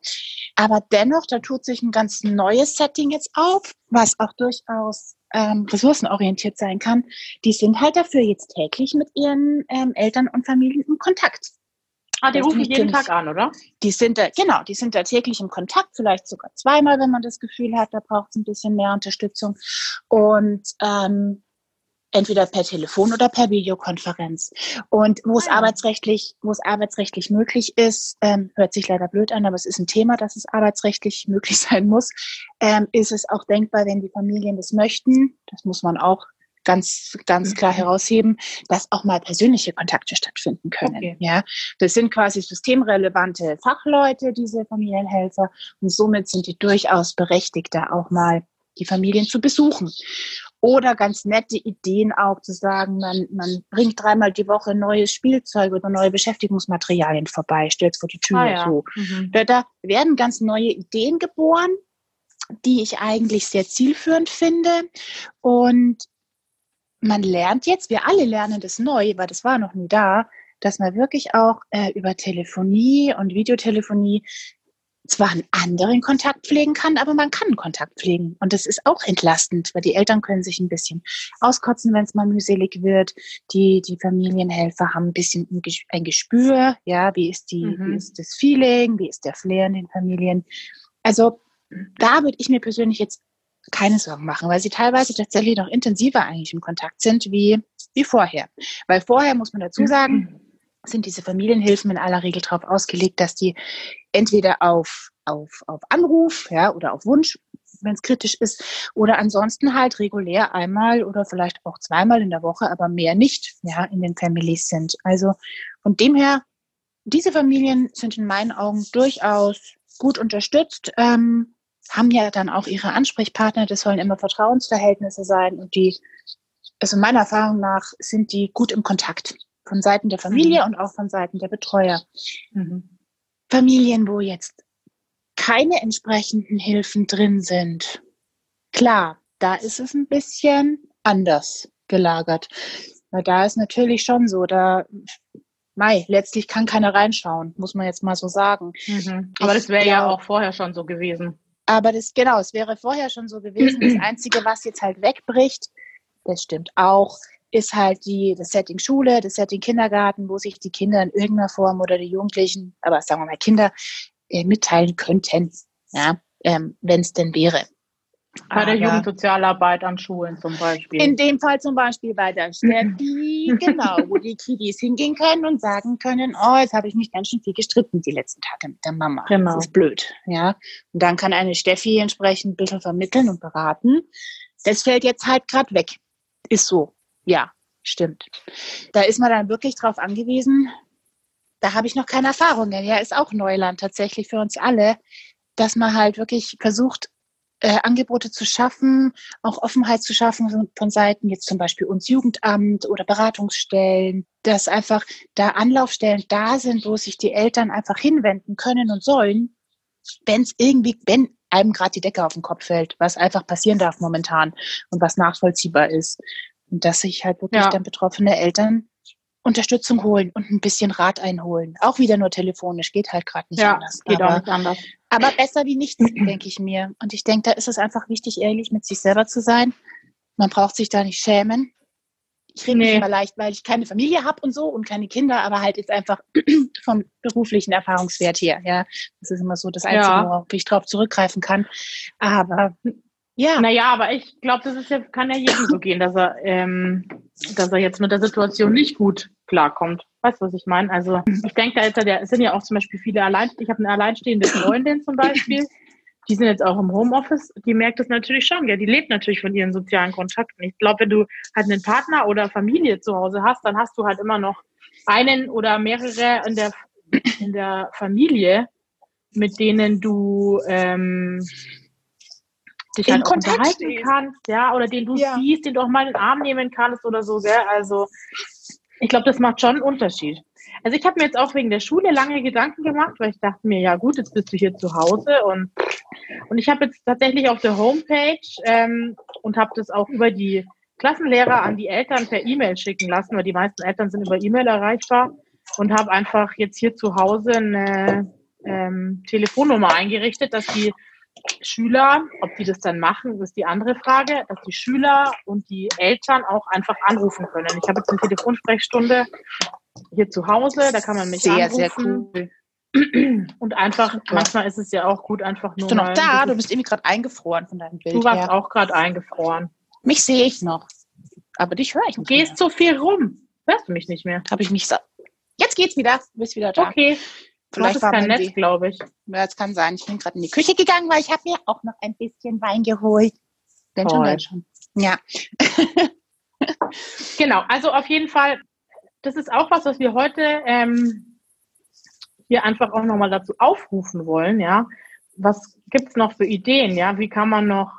Aber dennoch, da tut sich ein ganz neues Setting jetzt auf, was auch durchaus ähm, ressourcenorientiert sein kann. Die sind halt dafür jetzt täglich mit ihren ähm, Eltern und Familien in Kontakt. Ah, die rufen jeden Tag an, oder? Die sind da, genau, die sind da täglich im Kontakt, vielleicht sogar zweimal, wenn man das Gefühl hat, da braucht es ein bisschen mehr Unterstützung. Und ähm, entweder per Telefon oder per Videokonferenz. Und wo es ah. arbeitsrechtlich, wo es arbeitsrechtlich möglich ist, ähm, hört sich leider blöd an, aber es ist ein Thema, dass es arbeitsrechtlich möglich sein muss, ähm, ist es auch denkbar, wenn die Familien das möchten. Das muss man auch ganz, ganz klar mhm. herausheben, dass auch mal persönliche Kontakte stattfinden können. Okay. Ja, das sind quasi systemrelevante Fachleute, diese Familienhelfer, und somit sind die durchaus berechtigt, da auch mal die Familien zu besuchen. Oder ganz nette Ideen auch zu sagen, man, man bringt dreimal die Woche neues Spielzeug oder neue Beschäftigungsmaterialien vorbei, stellt vor die Tür ah, ja. so. Mhm. Da, da werden ganz neue Ideen geboren, die ich eigentlich sehr zielführend finde. Und man lernt jetzt, wir alle lernen das neu, weil das war noch nie da, dass man wirklich auch äh, über Telefonie und Videotelefonie zwar einen anderen Kontakt pflegen kann, aber man kann Kontakt pflegen. Und das ist auch entlastend, weil die Eltern können sich ein bisschen auskotzen, wenn es mal mühselig wird. Die, die Familienhelfer haben ein bisschen ein Gespür, ja, wie ist die, mhm. wie ist das Feeling, wie ist der Flair in den Familien. Also da würde ich mir persönlich jetzt keine Sorgen machen, weil sie teilweise tatsächlich noch intensiver eigentlich im Kontakt sind wie, wie vorher. Weil vorher muss man dazu mhm. sagen, sind diese Familienhilfen in aller Regel darauf ausgelegt, dass die entweder auf, auf, auf Anruf ja, oder auf Wunsch, wenn es kritisch ist, oder ansonsten halt regulär einmal oder vielleicht auch zweimal in der Woche, aber mehr nicht ja, in den Families sind. Also von dem her, diese Familien sind in meinen Augen durchaus gut unterstützt. Ähm, haben ja dann auch ihre Ansprechpartner, das sollen immer Vertrauensverhältnisse sein und die, also meiner Erfahrung nach, sind die gut im Kontakt von Seiten der Familie mhm. und auch von Seiten der Betreuer. Mhm. Familien, wo jetzt keine entsprechenden Hilfen drin sind, klar, da ist es ein bisschen anders gelagert. Weil da ist natürlich schon so, da Mai, letztlich kann keiner reinschauen, muss man jetzt mal so sagen. Mhm. Aber das wäre ja auch vorher schon so gewesen. Aber das, genau, es wäre vorher schon so gewesen. Das Einzige, was jetzt halt wegbricht, das stimmt auch, ist halt die, das Setting Schule, das Setting Kindergarten, wo sich die Kinder in irgendeiner Form oder die Jugendlichen, aber sagen wir mal Kinder, äh, mitteilen könnten, ja, ähm, wenn es denn wäre. Bei der Jugendsozialarbeit an Schulen zum Beispiel. In dem Fall zum Beispiel bei der Steffi, genau, wo die Kiddies hingehen können und sagen können, oh, jetzt habe ich mich ganz schön viel gestritten die letzten Tage mit der Mama. Genau. Das ist blöd. Ja. Und dann kann eine Steffi entsprechend ein bisschen vermitteln und beraten. Das fällt jetzt halt gerade weg. Ist so. Ja, stimmt. Da ist man dann wirklich drauf angewiesen. Da habe ich noch keine Erfahrungen. Ja, ist auch Neuland tatsächlich für uns alle, dass man halt wirklich versucht, äh, Angebote zu schaffen, auch Offenheit zu schaffen von, Seiten jetzt zum Beispiel uns Jugendamt oder Beratungsstellen, dass einfach da Anlaufstellen da sind, wo sich die Eltern einfach hinwenden können und sollen, wenn es irgendwie, wenn einem gerade die Decke auf den Kopf fällt, was einfach passieren darf momentan und was nachvollziehbar ist. Und dass sich halt wirklich ja. dann betroffene Eltern Unterstützung holen und ein bisschen Rat einholen. Auch wieder nur telefonisch, geht halt gerade nicht ja, anders. Geht aber, auch nicht anders. Aber besser wie nichts, denke ich mir. Und ich denke, da ist es einfach wichtig, ehrlich mit sich selber zu sein. Man braucht sich da nicht schämen. Ich rede nee. mich immer leicht, weil ich keine Familie habe und so und keine Kinder, aber halt jetzt einfach vom beruflichen Erfahrungswert her. Ja, das ist immer so das Einzige, ja. worauf ich drauf zurückgreifen kann. Aber ja. Naja, aber ich glaube, das ist ja, kann ja jedem so gehen, dass er, ähm, dass er jetzt mit der Situation nicht gut klarkommt. Weißt du, was ich meine? Also ich denke, da, da sind ja auch zum Beispiel viele allein, ich habe eine alleinstehende Freundin zum Beispiel, die sind jetzt auch im Homeoffice, die merkt das natürlich schon, ja, die lebt natürlich von ihren sozialen Kontakten. Ich glaube, wenn du halt einen Partner oder Familie zu Hause hast, dann hast du halt immer noch einen oder mehrere in der, in der Familie, mit denen du ähm, dich halt unterhalten stehst. kannst, ja, oder den du ja. siehst, den du auch mal in den Arm nehmen kannst oder so, gell? Also ich glaube, das macht schon einen Unterschied. Also ich habe mir jetzt auch wegen der Schule lange Gedanken gemacht, weil ich dachte mir, ja gut, jetzt bist du hier zu Hause und und ich habe jetzt tatsächlich auf der Homepage ähm, und habe das auch über die Klassenlehrer an die Eltern per E-Mail schicken lassen, weil die meisten Eltern sind über E-Mail erreichbar und habe einfach jetzt hier zu Hause eine ähm, Telefonnummer eingerichtet, dass die Schüler, ob die das dann machen, ist die andere Frage, dass die Schüler und die Eltern auch einfach anrufen können. Ich habe jetzt eine Telefonsprechstunde hier zu Hause, da kann man mich sehr, anrufen. Sehr, cool. Und einfach, Super. manchmal ist es ja auch gut, einfach nur. Bist du noch da? Du bist irgendwie gerade eingefroren von deinem Bild. Du warst her. auch gerade eingefroren. Mich sehe ich noch. Aber dich höre ich nicht. Du gehst mehr. so viel rum. Hörst du mich nicht mehr? Habe ich mich so. Jetzt geht's wieder. Du bist wieder da. Okay. Vielleicht war kein Netz, glaube ich. Ja, das kann sein. Ich bin gerade in die Küche gegangen, weil ich habe mir auch noch ein bisschen Wein geholt. Wenn schon, wenn schon. Ja. genau, also auf jeden Fall, das ist auch was, was wir heute ähm, hier einfach auch nochmal dazu aufrufen wollen, ja. Was gibt es noch für Ideen, ja? Wie kann man noch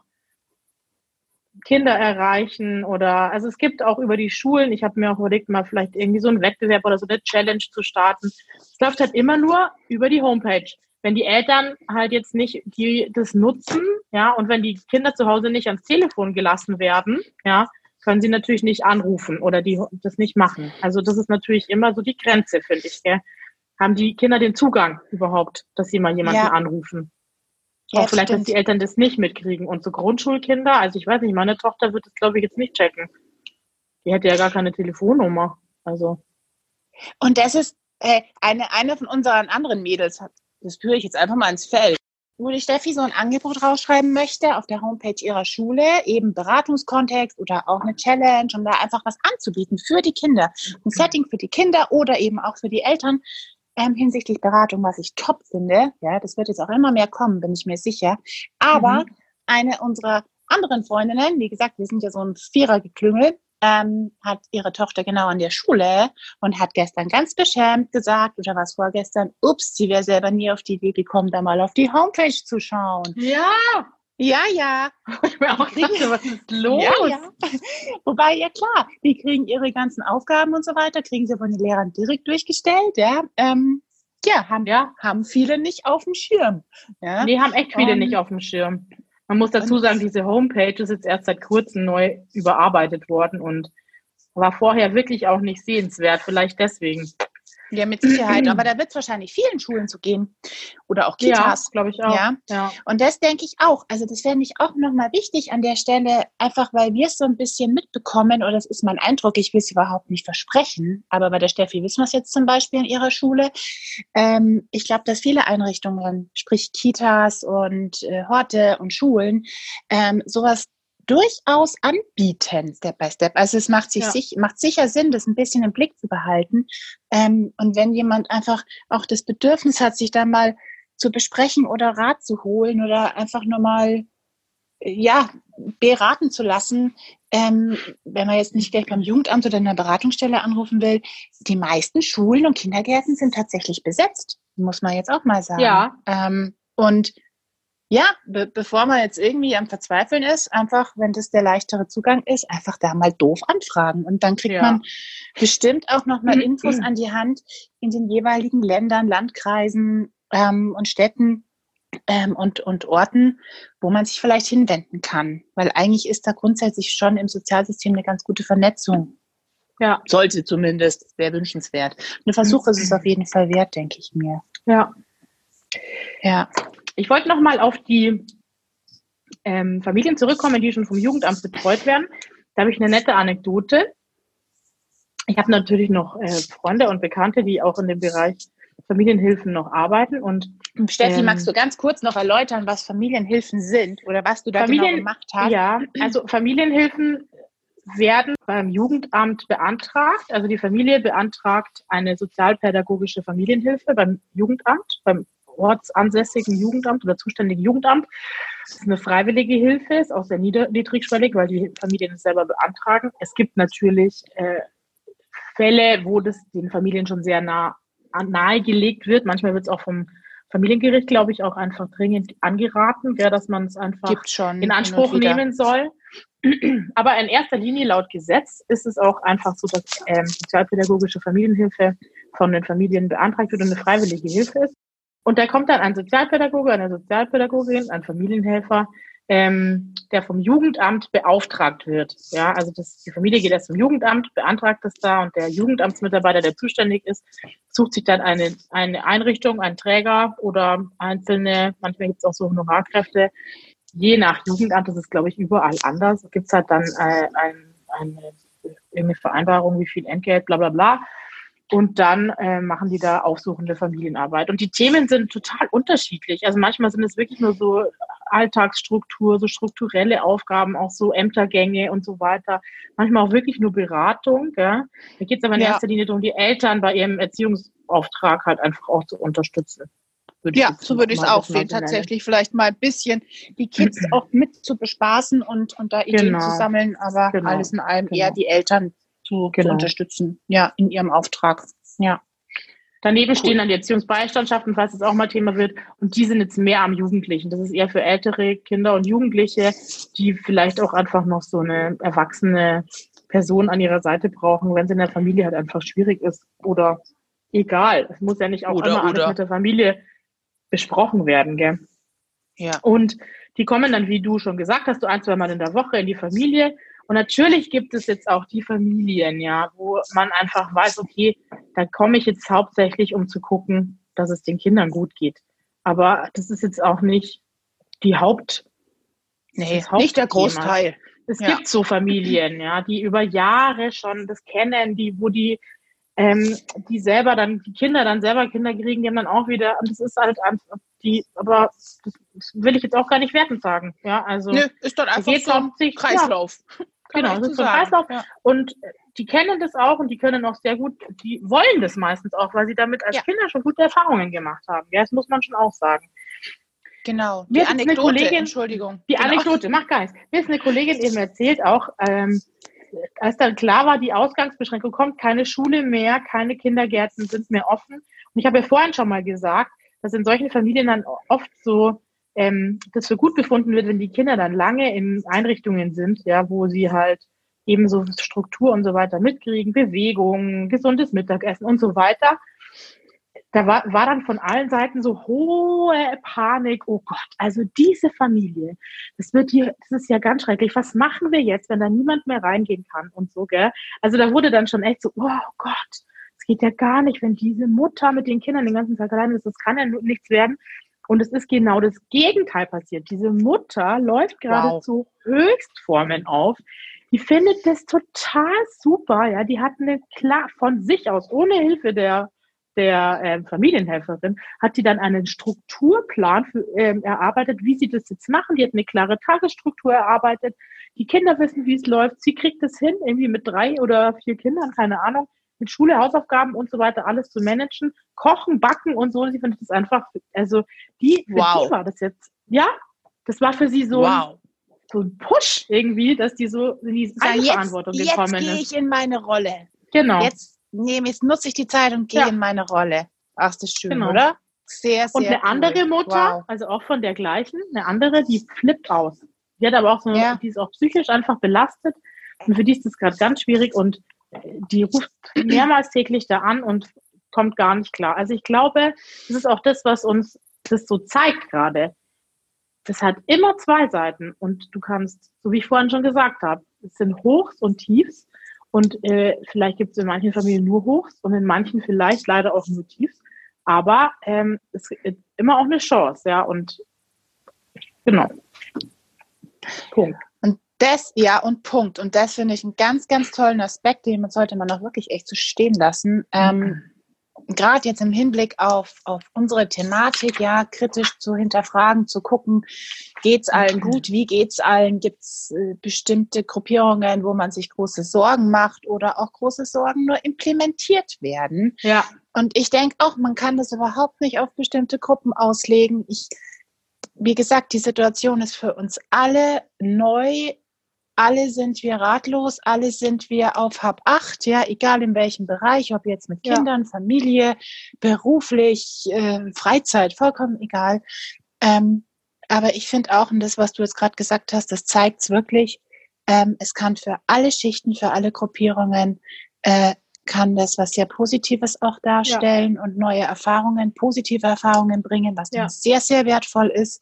Kinder erreichen oder also es gibt auch über die Schulen, ich habe mir auch überlegt, mal vielleicht irgendwie so einen Wettbewerb oder so eine Challenge zu starten. Es läuft halt immer nur über die Homepage. Wenn die Eltern halt jetzt nicht die das nutzen, ja, und wenn die Kinder zu Hause nicht ans Telefon gelassen werden, ja, können sie natürlich nicht anrufen oder die das nicht machen. Also das ist natürlich immer so die Grenze, finde ich. Gell? Haben die Kinder den Zugang überhaupt, dass sie mal jemanden ja. anrufen? Ja, auch vielleicht, stimmt. dass die Eltern das nicht mitkriegen. Und so Grundschulkinder, also ich weiß nicht, meine Tochter wird das, glaube ich, jetzt nicht checken. Die hätte ja gar keine Telefonnummer. Also. Und das ist äh, eine, eine von unseren anderen Mädels, das führe ich jetzt einfach mal ins Feld, wo die Steffi so ein Angebot rausschreiben möchte auf der Homepage ihrer Schule, eben Beratungskontext oder auch eine Challenge, um da einfach was anzubieten für die Kinder. Ein Setting für die Kinder oder eben auch für die Eltern, ähm, hinsichtlich Beratung, was ich top finde. Ja, das wird jetzt auch immer mehr kommen, bin ich mir sicher. Aber mhm. eine unserer anderen Freundinnen, wie gesagt, wir sind ja so ein Vierergeklüngel, ähm, hat ihre Tochter genau an der Schule und hat gestern ganz beschämt gesagt, oder was vorgestern, ups, sie wäre selber nie auf die Idee gekommen, da mal auf die Homepage zu schauen. Ja, ja, ja. Ich mir auch dachte, was ist los? Ja, ja. Wobei, ja klar, die kriegen ihre ganzen Aufgaben und so weiter, kriegen sie von den Lehrern direkt durchgestellt, ja. Ähm, ja, haben, ja, haben viele nicht auf dem Schirm. Ja? Nee, haben echt viele um, nicht auf dem Schirm. Man muss dazu sagen, diese Homepage ist jetzt erst seit kurzem neu überarbeitet worden und war vorher wirklich auch nicht sehenswert, vielleicht deswegen. Ja, mit Sicherheit. Aber da wird es wahrscheinlich vielen Schulen zu gehen. Oder auch Kitas. Ja, glaube ich auch. Ja? ja. Und das denke ich auch. Also das wäre ich auch nochmal wichtig an der Stelle, einfach weil wir es so ein bisschen mitbekommen, oder das ist mein Eindruck, ich will es überhaupt nicht versprechen, aber bei der Steffi wissen wir es jetzt zum Beispiel in ihrer Schule. Ähm, ich glaube, dass viele Einrichtungen, sprich Kitas und äh, Horte und Schulen, ähm, sowas durchaus anbieten, Step by Step. Also es macht, sich, ja. sich, macht sicher Sinn, das ein bisschen im Blick zu behalten. Ähm, und wenn jemand einfach auch das Bedürfnis hat, sich da mal zu besprechen oder Rat zu holen oder einfach nur mal ja, beraten zu lassen, ähm, wenn man jetzt nicht gleich beim Jugendamt oder in einer Beratungsstelle anrufen will, die meisten Schulen und Kindergärten sind tatsächlich besetzt, muss man jetzt auch mal sagen. Ja. Ähm, und Ja, be bevor man jetzt irgendwie am Verzweifeln ist, einfach, wenn das der leichtere Zugang ist, einfach da mal doof anfragen. Und dann kriegt ja. man bestimmt auch nochmal Infos an die Hand in den jeweiligen Ländern, Landkreisen ähm, und Städten ähm, und, und Orten, wo man sich vielleicht hinwenden kann. Weil eigentlich ist da grundsätzlich schon im Sozialsystem eine ganz gute Vernetzung. Ja. Sollte zumindest, wäre wünschenswert. Ein Versuch ist es auf jeden Fall wert, denke ich mir. Ja. Ja. Ich wollte noch mal auf die ähm, Familien zurückkommen, die schon vom Jugendamt betreut werden. Da habe ich eine nette Anekdote. Ich habe natürlich noch äh, Freunde und Bekannte, die auch in dem Bereich Familienhilfen noch arbeiten. Und Steffi, ähm, magst du ganz kurz noch erläutern, was Familienhilfen sind oder was du da genau Familien, genau gemacht hast? Ja, also Familienhilfen werden beim Jugendamt beantragt. Also die Familie beantragt eine sozialpädagogische Familienhilfe beim Jugendamt, beim ortsansässigen Jugendamt oder zuständigen Jugendamt. Das ist eine freiwillige Hilfe, ist auch sehr niedrigschwellig, weil die Familien es selber beantragen. Es gibt natürlich äh, Fälle, wo das den Familien schon sehr nah nahegelegt wird. Manchmal wird es auch vom Familiengericht, glaube ich, auch einfach dringend angeraten, ja, dass man es einfach in Anspruch nehmen soll. Aber in erster Linie laut Gesetz ist es auch einfach so, dass ähm, sozialpädagogische Familienhilfe von den Familien beantragt wird und eine freiwillige Hilfe ist. Und da kommt dann ein Sozialpädagoge, eine Sozialpädagogin, ein Familienhelfer, ähm, der vom Jugendamt beauftragt wird. Ja, also das, die Familie geht erst zum Jugendamt, beantragt das da und der Jugendamtsmitarbeiter, der zuständig ist, sucht sich dann eine, eine Einrichtung, einen Träger oder einzelne, manchmal gibt es auch so Honorarkräfte. Je nach Jugendamt, das ist glaube ich überall anders, gibt es halt dann äh, ein, eine, eine Vereinbarung, wie viel Entgelt, bla bla bla. Und dann äh, machen die da aufsuchende Familienarbeit. Und die Themen sind total unterschiedlich. Also manchmal sind es wirklich nur so Alltagsstruktur, so strukturelle Aufgaben, auch so Ämtergänge und so weiter. Manchmal auch wirklich nur Beratung. Gell? Da geht es aber in ja. erster Linie darum, die Eltern bei ihrem Erziehungsauftrag halt einfach auch zu unterstützen. ja, so würde ich es auch sehen. Tatsächlich vielleicht mal ein bisschen die Kids auch mit zu bespaßen und, und da Ideen genau. zu sammeln, aber genau. alles in allem genau. eher die Eltern zu, genau. zu unterstützen, ja, in ihrem Auftrag. Ja. Daneben cool. stehen dann die Erziehungsbeistandschaften, falls es auch mal Thema wird. Und die sind jetzt mehr am Jugendlichen. Das ist eher für ältere Kinder und Jugendliche, die vielleicht auch einfach noch so eine erwachsene Person an ihrer Seite brauchen, wenn es in der Familie halt einfach schwierig ist. Oder egal. Es muss ja nicht auch oder, immer oder. alles mit der Familie besprochen werden, gell? Ja. Und die kommen dann, wie du schon gesagt hast, so ein, zwei Mal in der Woche in die Familie und natürlich gibt es jetzt auch die Familien, ja, wo man einfach weiß, okay, da komme ich jetzt hauptsächlich, um zu gucken, dass es den Kindern gut geht. Aber das ist jetzt auch nicht die Haupt, nee, nicht der Großteil. Es ja. gibt so Familien, ja, die über Jahre schon das kennen, die, wo die, ähm, die selber dann, die Kinder dann selber Kinder kriegen, die haben dann auch wieder, und das ist halt einfach die, aber das will ich jetzt auch gar nicht wertend sagen, ja, also. Nö, ist dann einfach so ein Kreislauf. Ja, genau, das ist so ein Kreislauf. Ja. Und die kennen das auch und die können auch sehr gut, die wollen das meistens auch, weil sie damit als ja. Kinder schon gute Erfahrungen gemacht haben. Ja, das muss man schon auch sagen. Genau. Die Mir Anekdote, Kollegin, Entschuldigung. Die genau. Anekdote, macht gar nichts. Mir ist eine Kollegin eben erzählt auch, ähm, als dann klar war, die Ausgangsbeschränkung kommt, keine Schule mehr, keine Kindergärten sind mehr offen. Und ich habe ja vorhin schon mal gesagt, dass in solchen Familien dann oft so ähm, das für gut befunden wird, wenn die Kinder dann lange in Einrichtungen sind, ja, wo sie halt eben so Struktur und so weiter mitkriegen, Bewegung, gesundes Mittagessen und so weiter. Da war, war dann von allen Seiten so hohe Panik. Oh Gott, also diese Familie, das wird hier, das ist ja ganz schrecklich. Was machen wir jetzt, wenn da niemand mehr reingehen kann und so, gell? Also da wurde dann schon echt so, oh Gott, das geht ja gar nicht, wenn diese Mutter mit den Kindern den ganzen Tag allein ist, das kann ja nichts werden. Und es ist genau das Gegenteil passiert. Diese Mutter läuft gerade wow. zu Höchstformen auf. Die findet das total super. Ja, die hat eine klar von sich aus, ohne Hilfe der der äh, Familienhelferin, hat die dann einen Strukturplan für, ähm, erarbeitet, wie sie das jetzt machen. Die hat eine klare Tagesstruktur erarbeitet. Die Kinder wissen, wie es läuft. Sie kriegt es hin, irgendwie mit drei oder vier Kindern, keine Ahnung mit Schule, Hausaufgaben und so weiter alles zu managen, kochen, backen und so. Sie findet das einfach, also die, wow. die war das jetzt, ja, das war für sie so, wow. so ein Push irgendwie, dass die so in die Eigenverantwortung jetzt, gekommen jetzt ist. Jetzt gehe ich in meine Rolle. Genau. Jetzt nehme ich, nutze ich die Zeit und gehe ja. in meine Rolle. Ach, das ist schön, genau. oder? Sehr, sehr Und eine cool. andere Mutter, wow. also auch von der gleichen, eine andere, die flippt aus. Die hat aber auch so, ja. die ist auch psychisch einfach belastet. Und für die ist das gerade ganz schwierig und die ruft mehrmals täglich da an und kommt gar nicht klar. Also ich glaube, das ist auch das, was uns das so zeigt gerade. Das hat immer zwei Seiten und du kannst, so wie ich vorhin schon gesagt habe, es sind Hochs und Tiefs und äh, vielleicht gibt es in manchen Familien nur Hochs und in manchen vielleicht leider auch nur Tiefs. Aber ähm, es ist immer auch eine Chance, ja. Und genau. Punkt. Das, ja, und Punkt. Und das finde ich einen ganz, ganz tollen Aspekt, den sollte man auch wirklich echt so stehen lassen. Ähm, mhm. Gerade jetzt im Hinblick auf, auf unsere Thematik, ja, kritisch zu hinterfragen, zu gucken, geht's allen mhm. gut, wie geht's allen, gibt's äh, bestimmte Gruppierungen, wo man sich große Sorgen macht oder auch große Sorgen nur implementiert werden. Ja. Und ich denke auch, man kann das überhaupt nicht auf bestimmte Gruppen auslegen. Ich, wie gesagt, die Situation ist für uns alle neu. Alle sind wir ratlos, alle sind wir auf Hab acht, ja, egal in welchem Bereich, ob jetzt mit Kindern, ja. Familie, beruflich, äh, Freizeit, vollkommen egal. Ähm, aber ich finde auch, und das, was du jetzt gerade gesagt hast, das zeigt es wirklich, ähm, es kann für alle Schichten, für alle Gruppierungen äh, kann das was sehr Positives auch darstellen ja. und neue Erfahrungen, positive Erfahrungen bringen, was ja. sehr, sehr wertvoll ist.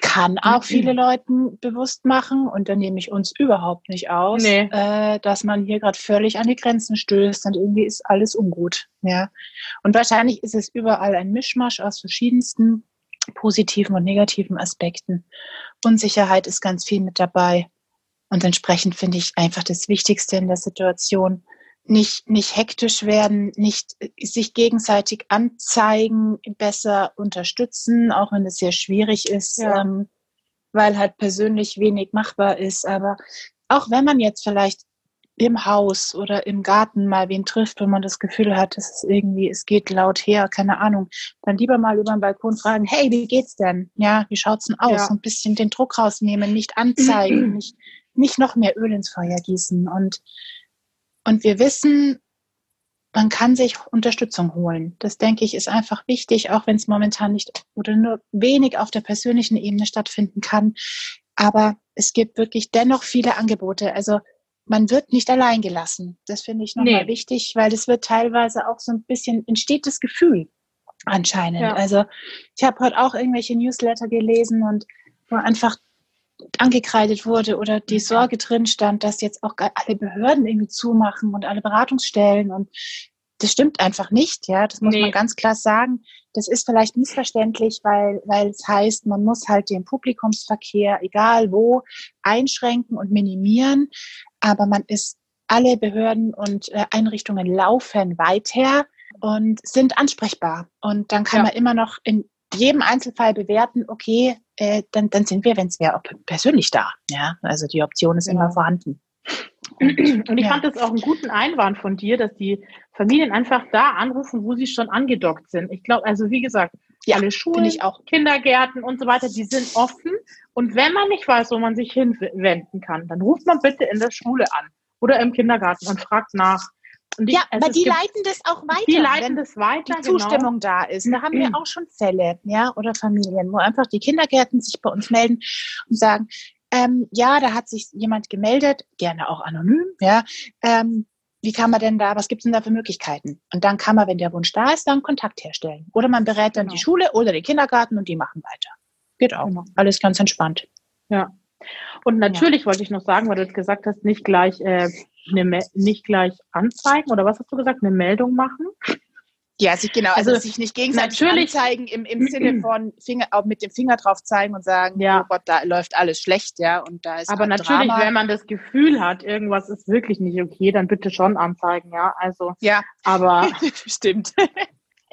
Kann auch viele Leuten bewusst machen, und da nehme ich uns überhaupt nicht aus, nee. äh, dass man hier gerade völlig an die Grenzen stößt und irgendwie ist alles ungut. Ja. Und wahrscheinlich ist es überall ein Mischmasch aus verschiedensten positiven und negativen Aspekten. Unsicherheit ist ganz viel mit dabei. Und entsprechend finde ich einfach das Wichtigste in der Situation, nicht, nicht hektisch werden, nicht äh, sich gegenseitig anzeigen, besser unterstützen, auch wenn es sehr schwierig ist, ja. ähm, weil halt persönlich wenig machbar ist. Aber auch wenn man jetzt vielleicht im Haus oder im Garten mal wen trifft, wo man das Gefühl hat, dass es irgendwie, es geht laut her, keine Ahnung, dann lieber mal über den Balkon fragen, hey, wie geht's denn? Ja, wie schaut's denn aus? Ja. Ein bisschen den Druck rausnehmen, nicht anzeigen, nicht, nicht noch mehr Öl ins Feuer gießen und und wir wissen, man kann sich Unterstützung holen. Das denke ich ist einfach wichtig, auch wenn es momentan nicht oder nur wenig auf der persönlichen Ebene stattfinden kann. Aber es gibt wirklich dennoch viele Angebote. Also man wird nicht allein gelassen. Das finde ich nochmal nee. wichtig, weil es wird teilweise auch so ein bisschen entsteht das Gefühl anscheinend. Ja. Also ich habe heute auch irgendwelche Newsletter gelesen und wo einfach angekreidet wurde oder die Sorge drin stand, dass jetzt auch alle Behörden irgendwie zumachen und alle Beratungsstellen und das stimmt einfach nicht, ja, das muss nee. man ganz klar sagen. Das ist vielleicht missverständlich, weil, weil es heißt, man muss halt den Publikumsverkehr, egal wo, einschränken und minimieren. Aber man ist, alle Behörden und äh, Einrichtungen laufen weiter und sind ansprechbar. Und dann kann ja. man immer noch in jedem Einzelfall bewerten, okay, äh, dann, dann sind wir, wenn es wäre, auch persönlich da. Ja, also die Option ist ja. immer vorhanden. Und ich ja. fand das auch einen guten Einwand von dir, dass die Familien einfach da anrufen, wo sie schon angedockt sind. Ich glaube, also wie gesagt, ja, alle Schulen, Kindergärten und so weiter, die sind offen. Und wenn man nicht weiß, wo man sich hinwenden kann, dann ruft man bitte in der Schule an oder im Kindergarten und fragt nach. Ich, ja, also aber die leiten das auch weiter. Die leiten das weiter. Die Zustimmung genau. da ist. Und da haben wir auch schon Fälle, ja, oder Familien, wo einfach die Kindergärten sich bei uns melden und sagen, ähm, ja, da hat sich jemand gemeldet, gerne auch anonym, ja. Ähm, wie kann man denn da, was gibt es denn da für Möglichkeiten? Und dann kann man, wenn der Wunsch da ist, dann Kontakt herstellen. Oder man berät dann genau. die Schule oder den Kindergarten und die machen weiter. Geht auch. Genau. Alles ganz entspannt. Ja. Und natürlich ja. wollte ich noch sagen, weil du jetzt gesagt hast, nicht gleich äh, eine, nicht gleich anzeigen oder was hast du gesagt, eine Meldung machen? Ja, sich genau, also, also sich nicht gegenseitig natürlich anzeigen im, im Sinne von Finger, auch mit dem Finger drauf zeigen und sagen, ja. oh Gott, da läuft alles schlecht, ja, und da ist Aber natürlich, Drama. wenn man das Gefühl hat, irgendwas ist wirklich nicht okay, dann bitte schon anzeigen, ja, also. Ja, aber. Stimmt.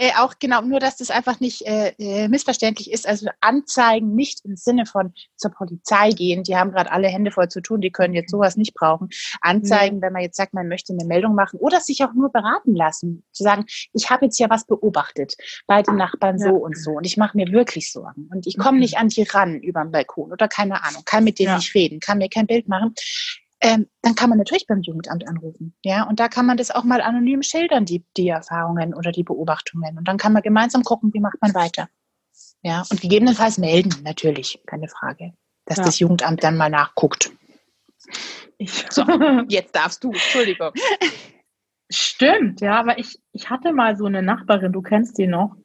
Äh, auch genau, nur dass das einfach nicht äh, äh, missverständlich ist. Also Anzeigen nicht im Sinne von zur Polizei gehen, die haben gerade alle Hände voll zu tun, die können jetzt sowas nicht brauchen. Anzeigen, mhm. wenn man jetzt sagt, man möchte eine Meldung machen oder sich auch nur beraten lassen, zu sagen, ich habe jetzt ja was beobachtet bei den Nachbarn ja. so und so und ich mache mir wirklich Sorgen und ich komme mhm. nicht an die ran über den Balkon oder keine Ahnung, kann mit denen ja. nicht reden, kann mir kein Bild machen ähm, dann kann man natürlich beim Jugendamt anrufen. Ja, und da kann man das auch mal anonym schildern, die, die Erfahrungen oder die Beobachtungen. Und dann kann man gemeinsam gucken, wie macht man weiter. Ja, und gegebenenfalls melden, natürlich, keine Frage, dass ja. das Jugendamt dann mal nachguckt. Ich, so, jetzt darfst du, Entschuldigung. Stimmt, ja, aber ich, ich hatte mal so eine Nachbarin, du kennst die noch.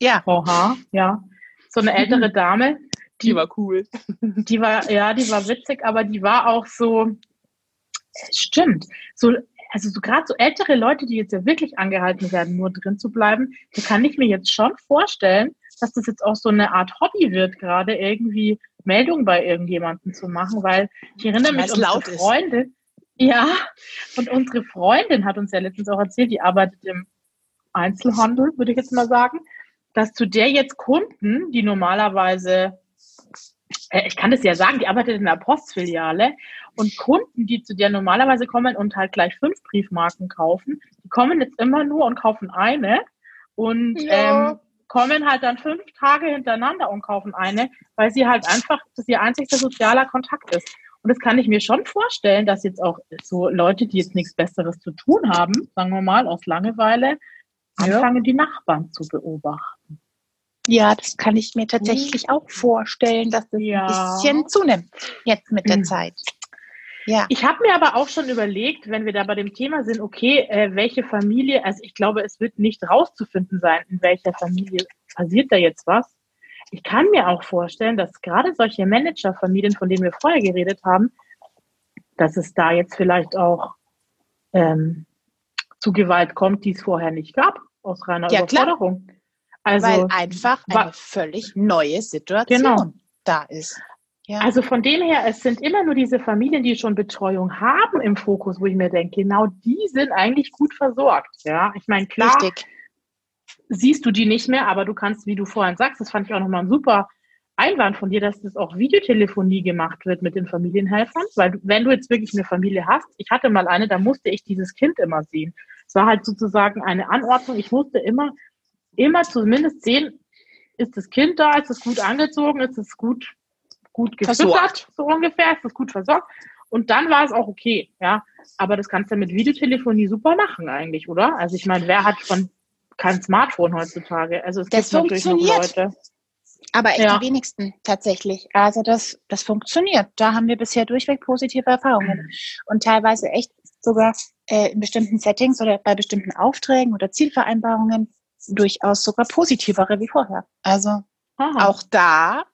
Ja. Frau H., ja. So eine ältere Dame, die war cool. Die war, ja, die war witzig, aber die war auch so, stimmt, so, also so gerade so ältere Leute, die jetzt ja wirklich angehalten werden, nur drin zu bleiben, die kann ich mir jetzt schon vorstellen, dass das jetzt auch so eine Art Hobby wird, gerade irgendwie Meldungen bei irgendjemandem zu machen, weil ich erinnere mich unsere Freundin, ja, und unsere Freundin hat uns ja letztens auch erzählt, die arbeitet im Einzelhandel, würde ich jetzt mal sagen, dass zu der jetzt Kunden, die normalerweise ich kann das ja sagen, die arbeitet in der Postfiliale und Kunden, die zu dir normalerweise kommen und halt gleich fünf Briefmarken kaufen, die kommen jetzt immer nur und kaufen eine und ja. ähm, kommen halt dann fünf Tage hintereinander und kaufen eine, weil sie halt einfach, das ihr einzigster sozialer Kontakt ist. Und das kann ich mir schon vorstellen, dass jetzt auch so Leute, die jetzt nichts Besseres zu tun haben, sagen wir mal, aus Langeweile, anfangen, ja. die Nachbarn zu beobachten. Ja, das kann ich mir tatsächlich auch vorstellen, dass das ja. ein bisschen zunimmt jetzt mit der mhm. Zeit. Ja. Ich habe mir aber auch schon überlegt, wenn wir da bei dem Thema sind, okay, äh, welche Familie, also ich glaube, es wird nicht rauszufinden sein, in welcher Familie passiert da jetzt was. Ich kann mir auch vorstellen, dass gerade solche Managerfamilien, von denen wir vorher geredet haben, dass es da jetzt vielleicht auch ähm, zu Gewalt kommt, die es vorher nicht gab, aus reiner ja, Überforderung. Klar. Also, Weil einfach eine völlig neue Situation genau. da ist. Ja. Also von dem her, es sind immer nur diese Familien, die schon Betreuung haben im Fokus, wo ich mir denke, genau die sind eigentlich gut versorgt. Ja, ich meine, klar, Richtig. siehst du die nicht mehr, aber du kannst, wie du vorhin sagst, das fand ich auch nochmal ein super Einwand von dir, dass das auch Videotelefonie gemacht wird mit den Familienhelfern, weil wenn du jetzt wirklich eine Familie hast, ich hatte mal eine, da musste ich dieses Kind immer sehen. Es war halt sozusagen eine Anordnung. Ich musste immer immer zumindest sehen, ist das Kind da, ist es gut angezogen, ist es gut, gut gefüttert, so ungefähr, ist es gut versorgt. Und dann war es auch okay, ja. Aber das kannst du mit Videotelefonie super machen eigentlich, oder? Also ich meine, wer hat schon kein Smartphone heutzutage? Also es das gibt natürlich noch Leute. Aber echt ja. die wenigsten tatsächlich. Also das, das funktioniert. Da haben wir bisher durchweg positive Erfahrungen. Und teilweise echt sogar äh, in bestimmten Settings oder bei bestimmten Aufträgen oder Zielvereinbarungen durchaus sogar positivere wie vorher. Also Aha. auch da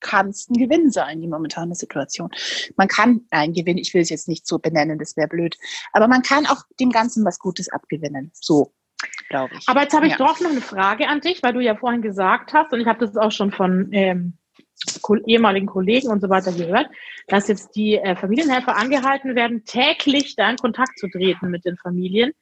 kann es ein Gewinn sein, die momentane Situation. Man kann ein Gewinn, ich will es jetzt nicht so benennen, das wäre blöd, aber man kann auch dem Ganzen was Gutes abgewinnen. So, glaube ich. Aber jetzt habe ich ja. doch noch eine Frage an dich, weil du ja vorhin gesagt hast, und ich habe das auch schon von ähm, ehemaligen Kollegen und so weiter gehört, dass jetzt die äh, Familienhelfer angehalten werden, täglich da in Kontakt zu treten mit den Familien.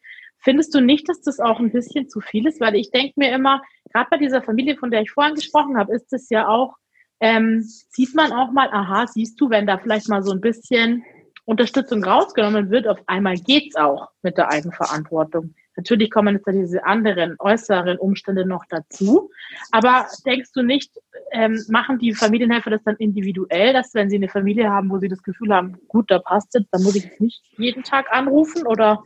Findest du nicht, dass das auch ein bisschen zu viel ist? Weil ich denke mir immer, gerade bei dieser Familie, von der ich vorhin gesprochen habe, ist es ja auch, ähm, sieht man auch mal, aha, siehst du, wenn da vielleicht mal so ein bisschen Unterstützung rausgenommen wird, auf einmal geht's auch mit der Eigenverantwortung. Natürlich kommen jetzt da diese anderen äußeren Umstände noch dazu. Aber denkst du nicht, ähm, machen die Familienhelfer das dann individuell, dass wenn sie eine Familie haben, wo sie das Gefühl haben, gut, da passt es, dann muss ich nicht jeden Tag anrufen? Oder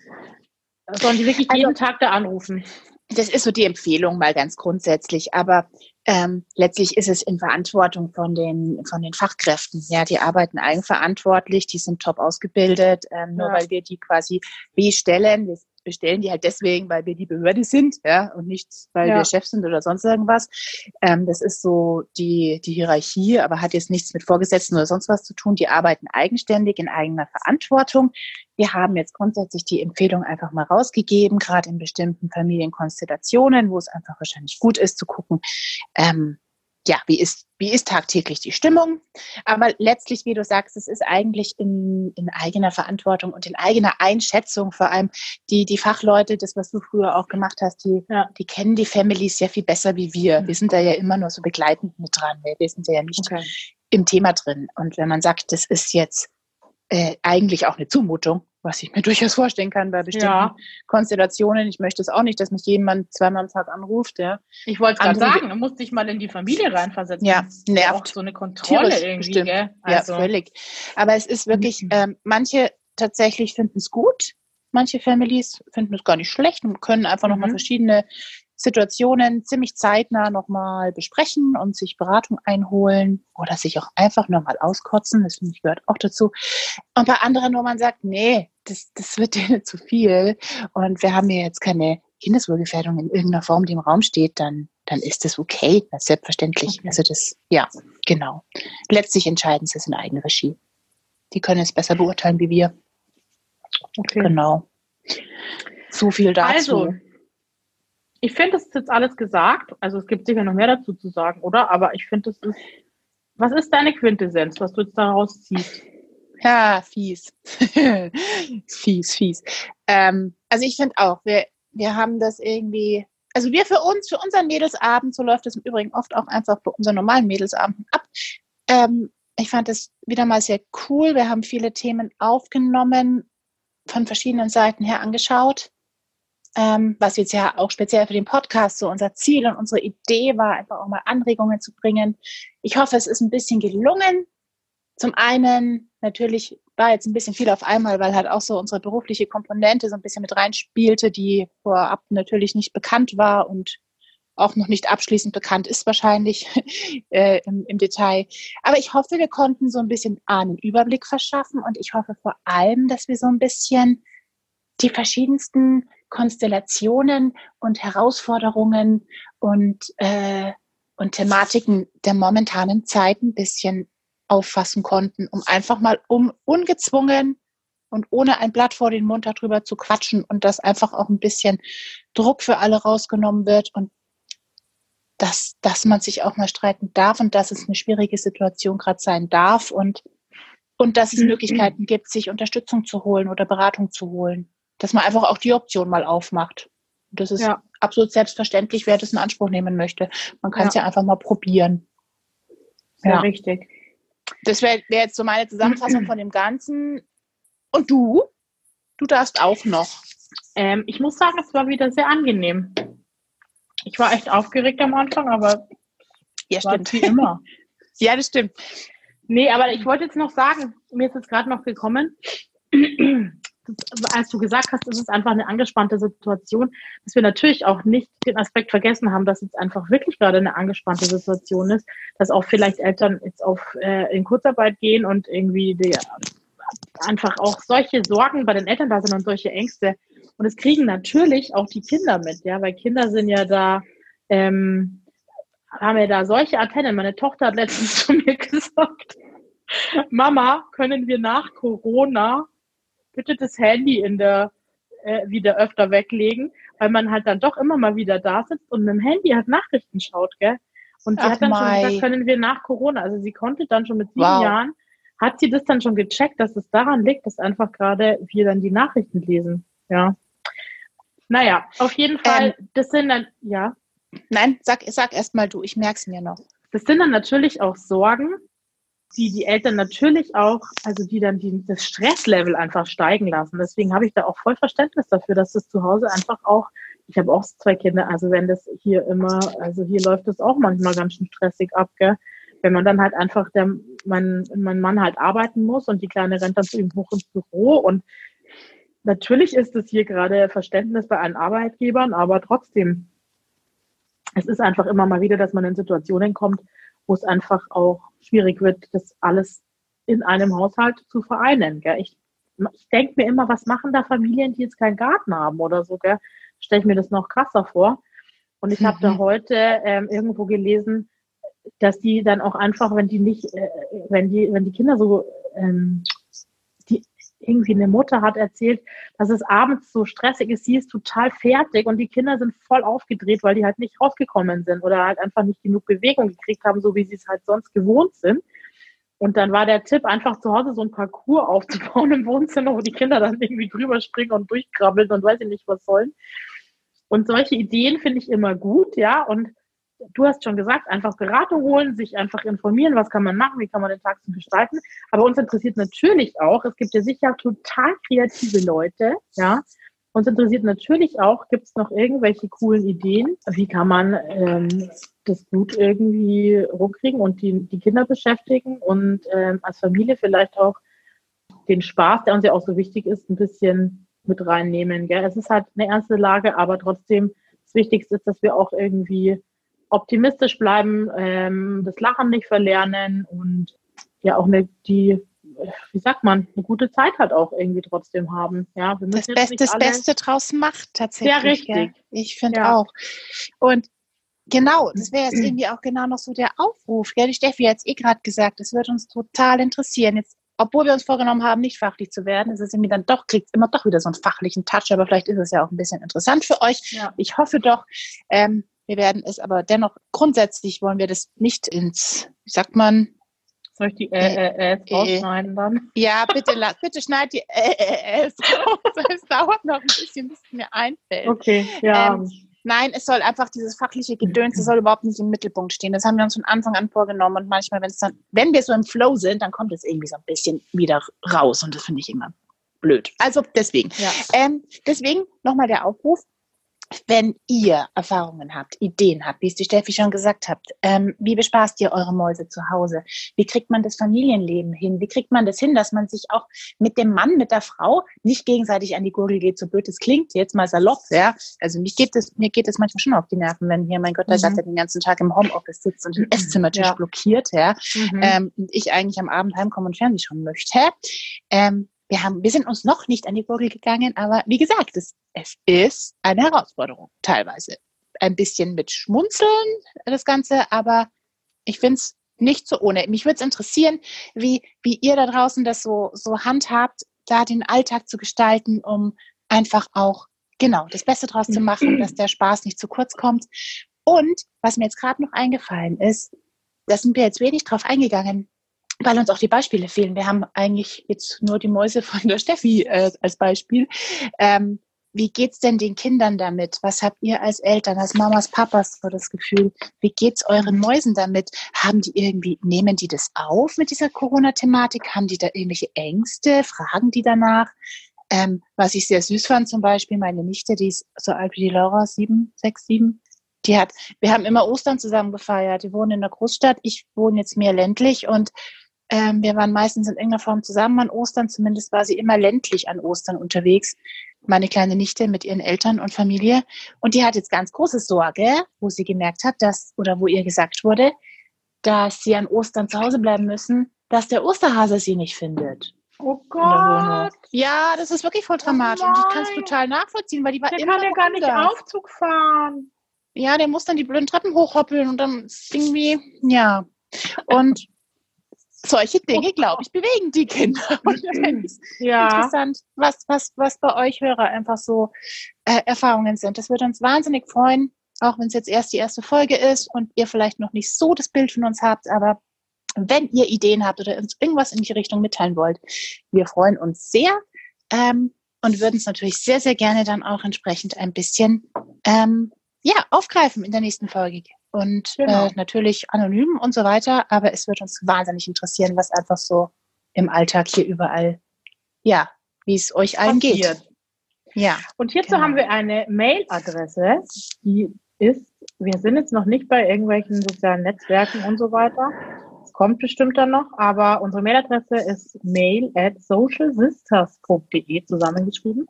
Sollen die wirklich also, jeden Tag da anrufen? Das ist so die Empfehlung mal ganz grundsätzlich, aber ähm, letztlich ist es in Verantwortung von den von den Fachkräften. Ja, die arbeiten eigenverantwortlich, die sind top ausgebildet, ähm, nur weil wir die quasi bestellen. Bestellen die halt deswegen, weil wir die Behörde sind, ja, und nicht, weil ja. wir Chef sind oder sonst irgendwas. Ähm, das ist so die, die Hierarchie, aber hat jetzt nichts mit Vorgesetzten oder sonst was zu tun. Die arbeiten eigenständig in eigener Verantwortung. Wir haben jetzt grundsätzlich die Empfehlung einfach mal rausgegeben, gerade in bestimmten Familienkonstellationen, wo es einfach wahrscheinlich gut ist zu gucken, ähm, ja, wie ist, wie ist tagtäglich die Stimmung? Aber letztlich, wie du sagst, es ist eigentlich in, in eigener Verantwortung und in eigener Einschätzung, vor allem die, die Fachleute, das, was du früher auch gemacht hast, die, ja. die kennen die Families sehr viel besser wie wir. Mhm. Wir sind da ja immer nur so begleitend mit dran. Wir sind ja nicht okay. im Thema drin. Und wenn man sagt, das ist jetzt äh, eigentlich auch eine Zumutung, was ich mir durchaus vorstellen kann bei bestimmten ja. Konstellationen. Ich möchte es auch nicht, dass mich jemand zweimal am Tag anruft. Ja. Ich wollte gerade sagen, du musst dich mal in die Familie reinversetzen. Ja, nervt. Auch so eine Kontrolle Tierisch, irgendwie. Gell? Also. Ja, völlig. Aber es ist wirklich, mhm. ähm, manche tatsächlich finden es gut. Manche Families finden es gar nicht schlecht und können einfach mhm. nochmal verschiedene Situationen ziemlich zeitnah nochmal besprechen und sich Beratung einholen oder sich auch einfach nochmal auskotzen. Das finde ich gehört auch dazu. Und bei anderen, wo man sagt, nee, das, das wird denen zu viel und wir haben hier jetzt keine Kindeswohlgefährdung in irgendeiner Form, die im Raum steht, dann, dann ist das okay. Das ist selbstverständlich. Okay. Also das, ja, genau. Letztlich entscheiden sie es in eigener Regie. Die können es besser beurteilen wie wir. Okay. Genau. So viel dazu. Also, ich finde, es ist jetzt alles gesagt. Also es gibt sicher noch mehr dazu zu sagen, oder? Aber ich finde, es ist. Was ist deine Quintessenz, was du jetzt daraus ziehst? Ja, fies. fies, fies. Ähm, also ich finde auch, wir, wir haben das irgendwie, also wir für uns, für unseren Mädelsabend, so läuft es im Übrigen oft auch einfach bei unseren normalen Mädelsabenden ab. Ähm, ich fand es wieder mal sehr cool. Wir haben viele Themen aufgenommen, von verschiedenen Seiten her angeschaut ähm, was jetzt ja auch speziell für den Podcast so unser Ziel und unsere Idee war, einfach auch mal Anregungen zu bringen. Ich hoffe, es ist ein bisschen gelungen. Zum einen natürlich war jetzt ein bisschen viel auf einmal, weil halt auch so unsere berufliche Komponente so ein bisschen mit reinspielte, die vorab natürlich nicht bekannt war und auch noch nicht abschließend bekannt ist wahrscheinlich äh, im, im, Detail. Aber ich hoffe, wir konnten so ein bisschen einen Überblick verschaffen und ich hoffe vor allem, dass wir so ein bisschen die verschiedensten Konstellationen und Herausforderungen und, äh, und Thematiken der momentanen Zeit ein bisschen auffassen konnten, um einfach mal um ungezwungen und ohne ein Blatt vor den Mund darüber zu quatschen und dass einfach auch ein bisschen Druck für alle rausgenommen wird und dass, dass man sich auch mal streiten darf und dass es eine schwierige Situation gerade sein darf und, und dass es mhm. Möglichkeiten gibt, sich Unterstützung zu holen oder Beratung zu holen dass man einfach auch die Option mal aufmacht. Das ist ja. absolut selbstverständlich, wer das in Anspruch nehmen möchte. Man kann es ja. ja. einfach mal probieren. Ja, ja. richtig. Das wäre wär jetzt so meine Zusammenfassung von dem Ganzen. Und du? Du darfst auch noch. Ähm, ich muss sagen, es war wieder sehr angenehm. Ich war echt aufgeregt am Anfang, aber ja, stimmt. wie immer. ja, das stimmt. Nee, aber ich wollte jetzt noch sagen, mir ist jetzt gerade noch gekommen, als du gesagt hast, ist es einfach eine angespannte Situation, dass wir natürlich auch nicht den Aspekt vergessen haben, dass jetzt einfach wirklich gerade eine angespannte Situation ist, dass auch vielleicht Eltern jetzt auf äh, in Kurzarbeit gehen und irgendwie die, einfach auch solche Sorgen bei den Eltern da sind und solche Ängste. Und es kriegen natürlich auch die Kinder mit, ja, weil Kinder sind ja da, ähm, haben ja da solche Antennen. Meine Tochter hat letztens zu mir gesagt, Mama, können wir nach Corona bitte das Handy in der äh, wieder öfter weglegen, weil man halt dann doch immer mal wieder da sitzt und mit dem Handy halt Nachrichten schaut, gell? Und sie Ach hat dann Mai. schon gesagt, können wir nach Corona, also sie konnte dann schon mit sieben wow. Jahren, hat sie das dann schon gecheckt, dass es daran liegt, dass einfach gerade wir dann die Nachrichten lesen, ja. Naja, auf jeden Fall, ähm, das sind dann, ja. Nein, sag, sag erst mal du, ich merke es mir noch. Das sind dann natürlich auch Sorgen, die die Eltern natürlich auch, also die dann die, das Stresslevel einfach steigen lassen. Deswegen habe ich da auch voll Verständnis dafür, dass das zu Hause einfach auch, ich habe auch zwei Kinder, also wenn das hier immer, also hier läuft das auch manchmal ganz schön stressig ab, gell? Wenn man dann halt einfach, der, mein, mein Mann halt arbeiten muss und die Kleine rennt dann zu ihm hoch ins Büro und natürlich ist es hier gerade Verständnis bei allen Arbeitgebern, aber trotzdem, es ist einfach immer mal wieder, dass man in Situationen kommt, wo es einfach auch schwierig wird, das alles in einem Haushalt zu vereinen. Gell? Ich, ich denke mir immer, was machen da Familien, die jetzt keinen Garten haben oder so? Stelle ich mir das noch krasser vor. Und ich mhm. habe da heute ähm, irgendwo gelesen, dass die dann auch einfach, wenn die nicht, äh, wenn die, wenn die Kinder so ähm, irgendwie eine Mutter hat erzählt, dass es abends so stressig ist, sie ist total fertig und die Kinder sind voll aufgedreht, weil die halt nicht rausgekommen sind oder halt einfach nicht genug Bewegung gekriegt haben, so wie sie es halt sonst gewohnt sind. Und dann war der Tipp, einfach zu Hause so ein Parcours aufzubauen im Wohnzimmer, wo die Kinder dann irgendwie drüber springen und durchkrabbeln und weiß ich nicht was sollen. Und solche Ideen finde ich immer gut, ja. Und du hast schon gesagt, einfach Beratung holen, sich einfach informieren, was kann man machen, wie kann man den Tag so gestalten. Aber uns interessiert natürlich auch, es gibt ja sicher total kreative Leute, ja. Uns interessiert natürlich auch, gibt es noch irgendwelche coolen Ideen? Wie kann man ähm, das gut irgendwie rumkriegen und die, die Kinder beschäftigen und ähm, als Familie vielleicht auch den Spaß, der uns ja auch so wichtig ist, ein bisschen mit reinnehmen. Gell? Es ist halt eine ernste Lage, aber trotzdem das Wichtigste ist, dass wir auch irgendwie optimistisch bleiben, ähm, das Lachen nicht verlernen und ja auch eine, die, wie sagt man, eine gute Zeit halt auch irgendwie trotzdem haben. Ja, wir müssen das, Best, das Beste draus macht tatsächlich. Ja, richtig. Ja. Ich finde ja. auch. Und Genau, das wäre jetzt irgendwie auch genau noch so der Aufruf. Ja, die Steffi hat es eh gerade gesagt, es wird uns total interessieren. Jetzt, obwohl wir uns vorgenommen haben, nicht fachlich zu werden, ist es irgendwie dann doch, kriegt immer doch wieder so einen fachlichen Touch, aber vielleicht ist es ja auch ein bisschen interessant für euch. Ja. Ich hoffe doch. Ähm, wir werden es aber dennoch grundsätzlich wollen wir das nicht ins, wie sagt man? Soll ich die äh, äh, äh, rausschneiden dann? Ja, bitte, bitte schneid die äh, äh, äh raus. Es dauert noch ein bisschen, bis es mir einfällt. Okay, ja. Ähm, nein, es soll einfach dieses fachliche Gedöns, das soll überhaupt nicht im Mittelpunkt stehen. Das haben wir uns von Anfang an vorgenommen und manchmal, wenn es dann, wenn wir so im Flow sind, dann kommt es irgendwie so ein bisschen wieder raus und das finde ich immer blöd. Also deswegen. Ja. Ähm, deswegen nochmal der Aufruf wenn ihr Erfahrungen habt, Ideen habt, wie es die Steffi schon gesagt hat, ähm, wie bespaßt ihr eure Mäuse zu Hause? Wie kriegt man das Familienleben hin? Wie kriegt man das hin, dass man sich auch mit dem Mann, mit der Frau nicht gegenseitig an die Gurgel geht, so blöd es klingt, jetzt mal salopp, ja? Also mich geht es, mir geht es manchmal schon auf die Nerven, wenn hier mein Gott, der mhm. den ganzen Tag im Homeoffice sitzt und den Esszimmertisch ja. blockiert, ja? Mhm. Ähm, und ich eigentlich am Abend heimkommen und Fernsehen schauen möchte. Ähm, wir haben, wir sind uns noch nicht an die Gurgel gegangen, aber wie gesagt, es, es ist eine Herausforderung teilweise. Ein bisschen mit Schmunzeln das Ganze, aber ich finde es nicht so ohne. Mich würde es interessieren, wie, wie ihr da draußen das so, so handhabt, da den Alltag zu gestalten, um einfach auch, genau, das Beste draus zu machen, dass der Spaß nicht zu kurz kommt. Und was mir jetzt gerade noch eingefallen ist, da sind wir jetzt wenig drauf eingegangen, weil uns auch die Beispiele fehlen. Wir haben eigentlich jetzt nur die Mäuse von der Steffi äh, als Beispiel. Ähm, wie geht's denn den Kindern damit? Was habt ihr als Eltern, als Mamas, Papas so das Gefühl? Wie geht's euren Mäusen damit? Haben die irgendwie, nehmen die das auf mit dieser Corona-Thematik? Haben die da irgendwelche Ängste? Fragen die danach? Ähm, was ich sehr süß fand, zum Beispiel meine Nichte, die ist so alt wie die Laura, sieben, sechs, sieben, die hat, wir haben immer Ostern zusammen gefeiert. Die wohnen in der Großstadt, ich wohne jetzt mehr ländlich und ähm, wir waren meistens in irgendeiner Form zusammen an Ostern. Zumindest war sie immer ländlich an Ostern unterwegs. Meine kleine Nichte mit ihren Eltern und Familie. Und die hat jetzt ganz große Sorge, wo sie gemerkt hat, dass, oder wo ihr gesagt wurde, dass sie an Ostern zu Hause bleiben müssen, dass der Osterhase sie nicht findet. Oh Gott. Ja, das ist wirklich voll dramatisch. Oh und ich kann es total nachvollziehen, weil die war der immer. Der kann ja gar nicht Aufzug fahren. Ja, der muss dann die blöden Treppen hochhoppeln und dann irgendwie, ja. Und solche Dinge, glaube ich, bewegen die Kinder. Und ja. interessant, was, was, was bei euch Hörer einfach so äh, Erfahrungen sind. Das würde uns wahnsinnig freuen, auch wenn es jetzt erst die erste Folge ist und ihr vielleicht noch nicht so das Bild von uns habt, aber wenn ihr Ideen habt oder uns irgendwas in die Richtung mitteilen wollt, wir freuen uns sehr ähm, und würden es natürlich sehr, sehr gerne dann auch entsprechend ein bisschen ähm, ja, aufgreifen in der nächsten Folge und genau. äh, natürlich anonym und so weiter. Aber es wird uns wahnsinnig interessieren, was einfach so im Alltag hier überall, ja, wie es euch allen Passiert. geht. Ja. Und hierzu genau. haben wir eine Mailadresse, die ist, wir sind jetzt noch nicht bei irgendwelchen sozialen Netzwerken und so weiter. Es kommt bestimmt dann noch, aber unsere Mailadresse ist mail at socialsisters.de zusammengeschrieben.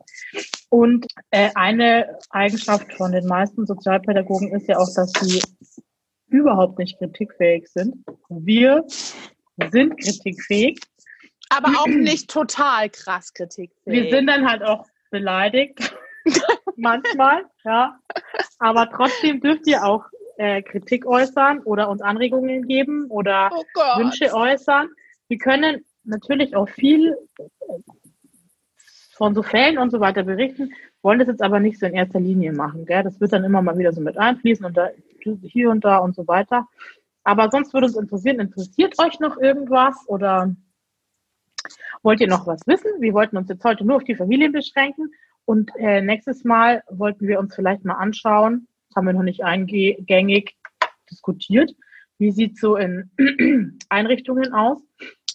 Und äh, eine Eigenschaft von den meisten Sozialpädagogen ist ja auch, dass sie überhaupt nicht kritikfähig sind. Wir sind kritikfähig. Aber auch nicht total krass kritikfähig. Wir sind dann halt auch beleidigt. Manchmal, ja. Aber trotzdem dürft ihr auch äh, Kritik äußern oder uns Anregungen geben oder oh Wünsche äußern. Wir können natürlich auch viel von so Fällen und so weiter berichten, wollen das jetzt aber nicht so in erster Linie machen. Gell? Das wird dann immer mal wieder so mit einfließen und da, hier und da und so weiter. Aber sonst würde uns interessieren, interessiert euch noch irgendwas oder wollt ihr noch was wissen? Wir wollten uns jetzt heute nur auf die Familie beschränken und äh, nächstes Mal wollten wir uns vielleicht mal anschauen, das haben wir noch nicht eingängig, diskutiert. Wie sieht es so in Einrichtungen aus?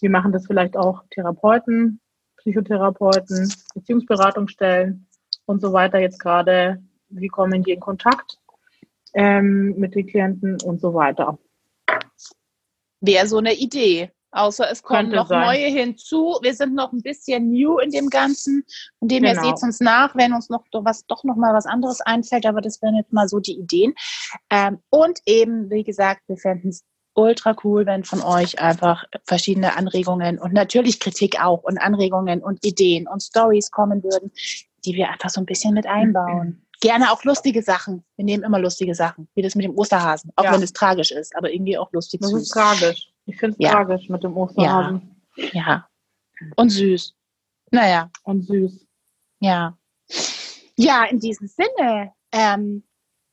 Wir machen das vielleicht auch Therapeuten, Psychotherapeuten, Beziehungsberatungsstellen und so weiter jetzt gerade. Wie kommen die in Kontakt ähm, mit den Klienten und so weiter? Wäre so eine Idee. Außer es kommen Könnte noch sein. neue hinzu. Wir sind noch ein bisschen new in dem Ganzen. Von dem her genau. seht uns nach, wenn uns noch was, doch noch mal was anderes einfällt. Aber das wären jetzt mal so die Ideen. Ähm, und eben, wie gesagt, wir fänden es ultra cool, wenn von euch einfach verschiedene Anregungen und natürlich Kritik auch und Anregungen und Ideen und Stories kommen würden, die wir einfach so ein bisschen mit einbauen. Gerne auch lustige Sachen. Wir nehmen immer lustige Sachen, wie das mit dem Osterhasen, auch ja. wenn es tragisch ist, aber irgendwie auch lustig. Das süß. ist tragisch. Ich finde es ja. tragisch mit dem Osterhasen. Ja. ja. Und süß. Naja. Und süß. Ja. Ja, in diesem Sinne, ähm,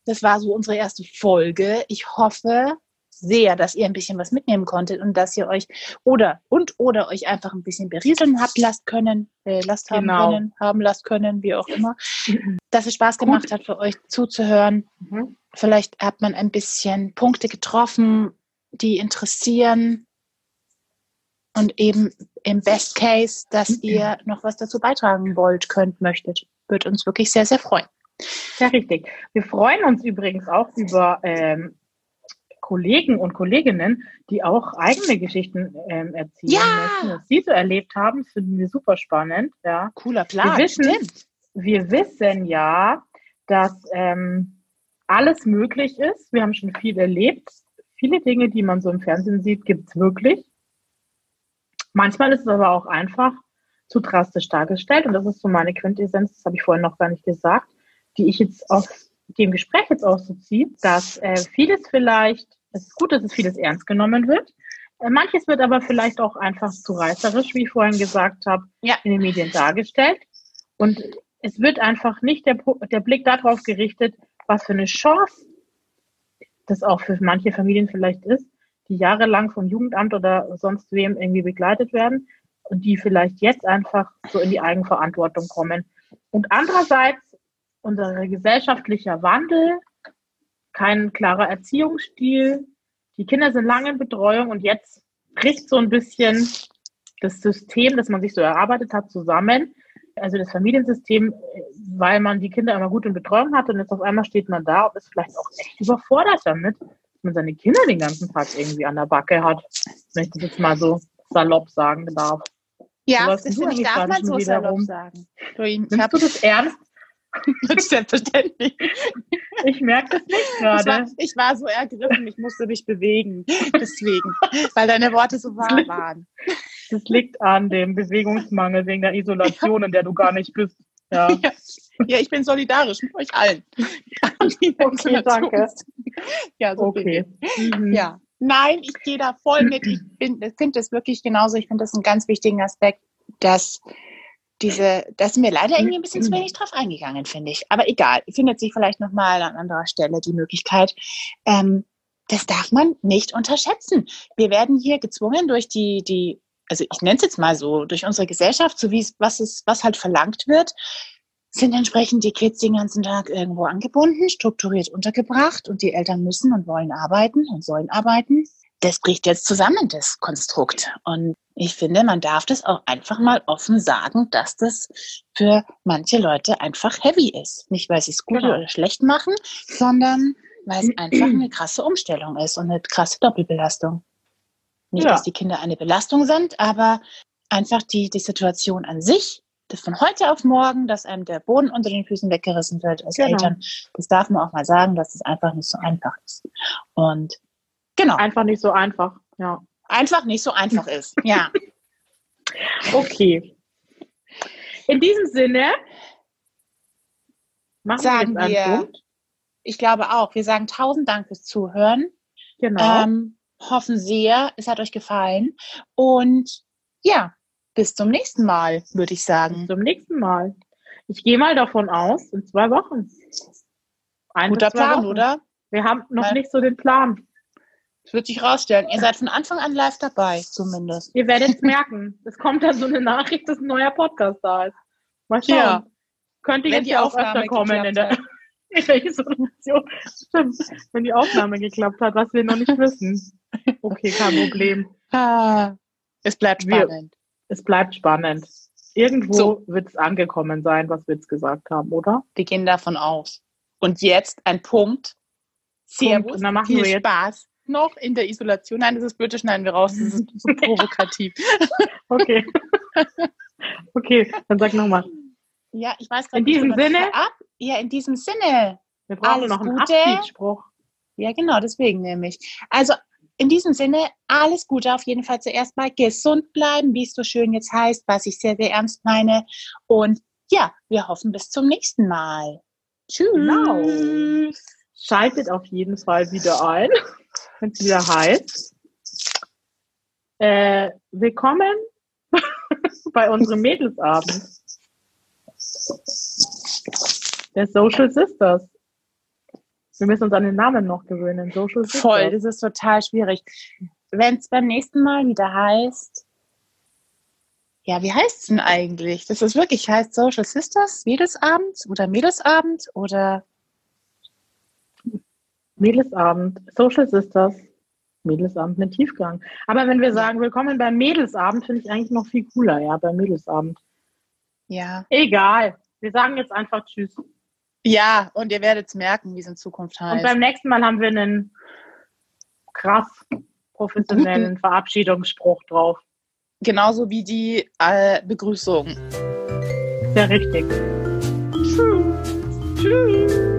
das war so unsere erste Folge. Ich hoffe sehr, dass ihr ein bisschen was mitnehmen konntet und dass ihr euch oder und oder euch einfach ein bisschen berieseln habt lasst können, äh, lasst haben genau. können, haben lasst können, wie auch immer. Dass es Spaß gemacht Gut. hat für euch zuzuhören. Mhm. Vielleicht hat man ein bisschen Punkte getroffen, die interessieren und eben im Best Case, dass ihr noch was dazu beitragen wollt, könnt, möchtet. Würde uns wirklich sehr, sehr freuen. Ja, richtig. Wir freuen uns übrigens auch über ähm, Kollegen und Kolleginnen, die auch eigene Geschichten ähm, erzählen ja. möchten, was sie so erlebt haben. Das finden wir super spannend. Ja. Cooler Plan. Wir wissen, wir wissen ja, dass ähm, alles möglich ist. Wir haben schon viel erlebt viele Dinge, die man so im Fernsehen sieht, gibt es wirklich. Manchmal ist es aber auch einfach zu drastisch dargestellt. Und das ist so meine Quintessenz, das habe ich vorhin noch gar nicht gesagt, die ich jetzt aus dem Gespräch jetzt auch so ziehe, dass äh, vieles vielleicht, es ist gut, dass es vieles ernst genommen wird. Äh, manches wird aber vielleicht auch einfach zu reißerisch, wie ich vorhin gesagt habe, ja. in den Medien dargestellt. Und es wird einfach nicht der, der Blick darauf gerichtet, was für eine Chance das auch für manche Familien vielleicht ist, die jahrelang vom Jugendamt oder sonst wem irgendwie begleitet werden und die vielleicht jetzt einfach so in die Eigenverantwortung kommen. Und andererseits unser gesellschaftlicher Wandel, kein klarer Erziehungsstil, die Kinder sind lange in Betreuung und jetzt bricht so ein bisschen das System, das man sich so erarbeitet hat, zusammen also das Familiensystem, weil man die Kinder immer gut in Betreuung hat und jetzt auf einmal steht man da und ist vielleicht auch echt überfordert damit, dass man seine Kinder den ganzen Tag irgendwie an der Backe hat, wenn ich das jetzt mal so salopp sagen darf. Ja, das finde ich, darf man so salopp sagen. Du, Nimmst hab, du das ernst? Selbstverständlich. Ich merke das nicht gerade. Ich, ich war so ergriffen, ich musste mich bewegen. Deswegen, weil deine Worte so wahr waren. Das liegt an dem Bewegungsmangel wegen der Isolation, in der du gar nicht bist. Ja. ja. ja ich bin solidarisch mit euch allen. okay, danke. Ja, so okay. Mhm. Ja. Nein, ich gehe da voll mit. Ich finde das wirklich genauso. Ich finde das einen ganz wichtigen Aspekt, dass diese, da sind wir leider irgendwie ein bisschen zu wenig drauf eingegangen, finde ich. Aber egal, findet sich vielleicht nochmal an anderer Stelle die Möglichkeit. Ähm, das darf man nicht unterschätzen. Wir werden hier gezwungen durch die, die also ich nenne es jetzt mal so, durch unsere Gesellschaft, so wie es, was es, was halt verlangt wird, sind entsprechend die Kids den ganzen Tag irgendwo angebunden, strukturiert untergebracht und die Eltern müssen und wollen arbeiten und sollen arbeiten. Das bricht jetzt zusammen, das Konstrukt. Und ich finde, man darf das auch einfach mal offen sagen, dass das für manche Leute einfach heavy ist. Nicht, weil sie es gut genau. oder schlecht machen, sondern weil es einfach eine krasse Umstellung ist und eine krasse Doppelbelastung. Nicht, ja. dass die Kinder eine Belastung sind, aber einfach die, die Situation an sich, das von heute auf morgen, dass einem der Boden unter den Füßen weggerissen wird als genau. Eltern, das darf man auch mal sagen, dass es einfach nicht so einfach ist. Und genau. Einfach nicht so einfach, ja. Einfach nicht so einfach ist, ja. okay. In diesem Sinne machen sagen wir, wir Punkt. ich glaube auch, wir sagen tausend Dank fürs Zuhören. Genau. Ähm, hoffen sehr, es hat euch gefallen. Und ja, bis zum nächsten Mal, würde ich sagen. Bis zum nächsten Mal. Ich gehe mal davon aus, in zwei Wochen. Ein Guter Plan, Wochen. oder? Wir haben noch Weil, nicht so den Plan. Das wird sich rausstellen. Ihr seid von Anfang an live dabei, zumindest. Ihr werdet es merken. Es kommt dann so eine Nachricht, dass ein neuer Podcast da ist. Mal schauen. Ja. Könnte jetzt ja auch öfter kommen in der, ihrer Isolation. Stimmt, wenn die Aufnahme geklappt hat, was wir noch nicht wissen. Okay, kein Problem. Ah, es bleibt spannend. Wir, es bleibt spannend. Irgendwo so. wird es angekommen sein, was wir jetzt gesagt haben, oder? Wir gehen davon aus. Und jetzt ein Punkt. Servus, Punkt. dann machen viel wir jetzt. Spaß noch in der Isolation. Nein, das ist blöd, schneiden wir raus. Das ist so provokativ. okay. okay, dann sag nochmal. Ja, ich weiß gerade In diesem Sinne? Ab. Ja, in diesem Sinne. Wir brauchen alles noch einen Gute. Abschiedsspruch. Ja, genau, deswegen nämlich. Also in diesem Sinne, alles Gute auf jeden Fall zuerst mal. Gesund bleiben, wie es so schön jetzt heißt, was ich sehr, sehr ernst meine. Und ja, wir hoffen bis zum nächsten Mal. Tschüss. Genau. Schaltet auf jeden Fall wieder ein, wenn es wieder heißt. Äh, willkommen bei unserem Mädelsabend. Der Social Sisters. Wir müssen uns an den Namen noch gewöhnen. Social Sisters. Voll, das ist total schwierig. Wenn es beim nächsten Mal wieder heißt, ja, wie heißt es denn eigentlich? Das ist wirklich heißt Social Sisters, Mädelsabend oder Mädelsabend oder Mädelsabend, Social Sisters, Mädelsabend mit Tiefgang. Aber wenn wir sagen, willkommen beim Mädelsabend, finde ich eigentlich noch viel cooler, ja, beim Mädelsabend. Ja. Egal. Wir sagen jetzt einfach Tschüss. Ja, und ihr werdet es merken, wie es in Zukunft heißt. Und beim nächsten Mal haben wir einen krass professionellen. Verabschiedungsspruch drauf. Genauso wie die äh, Begrüßung. Sehr richtig. Tschüss. Tschüss.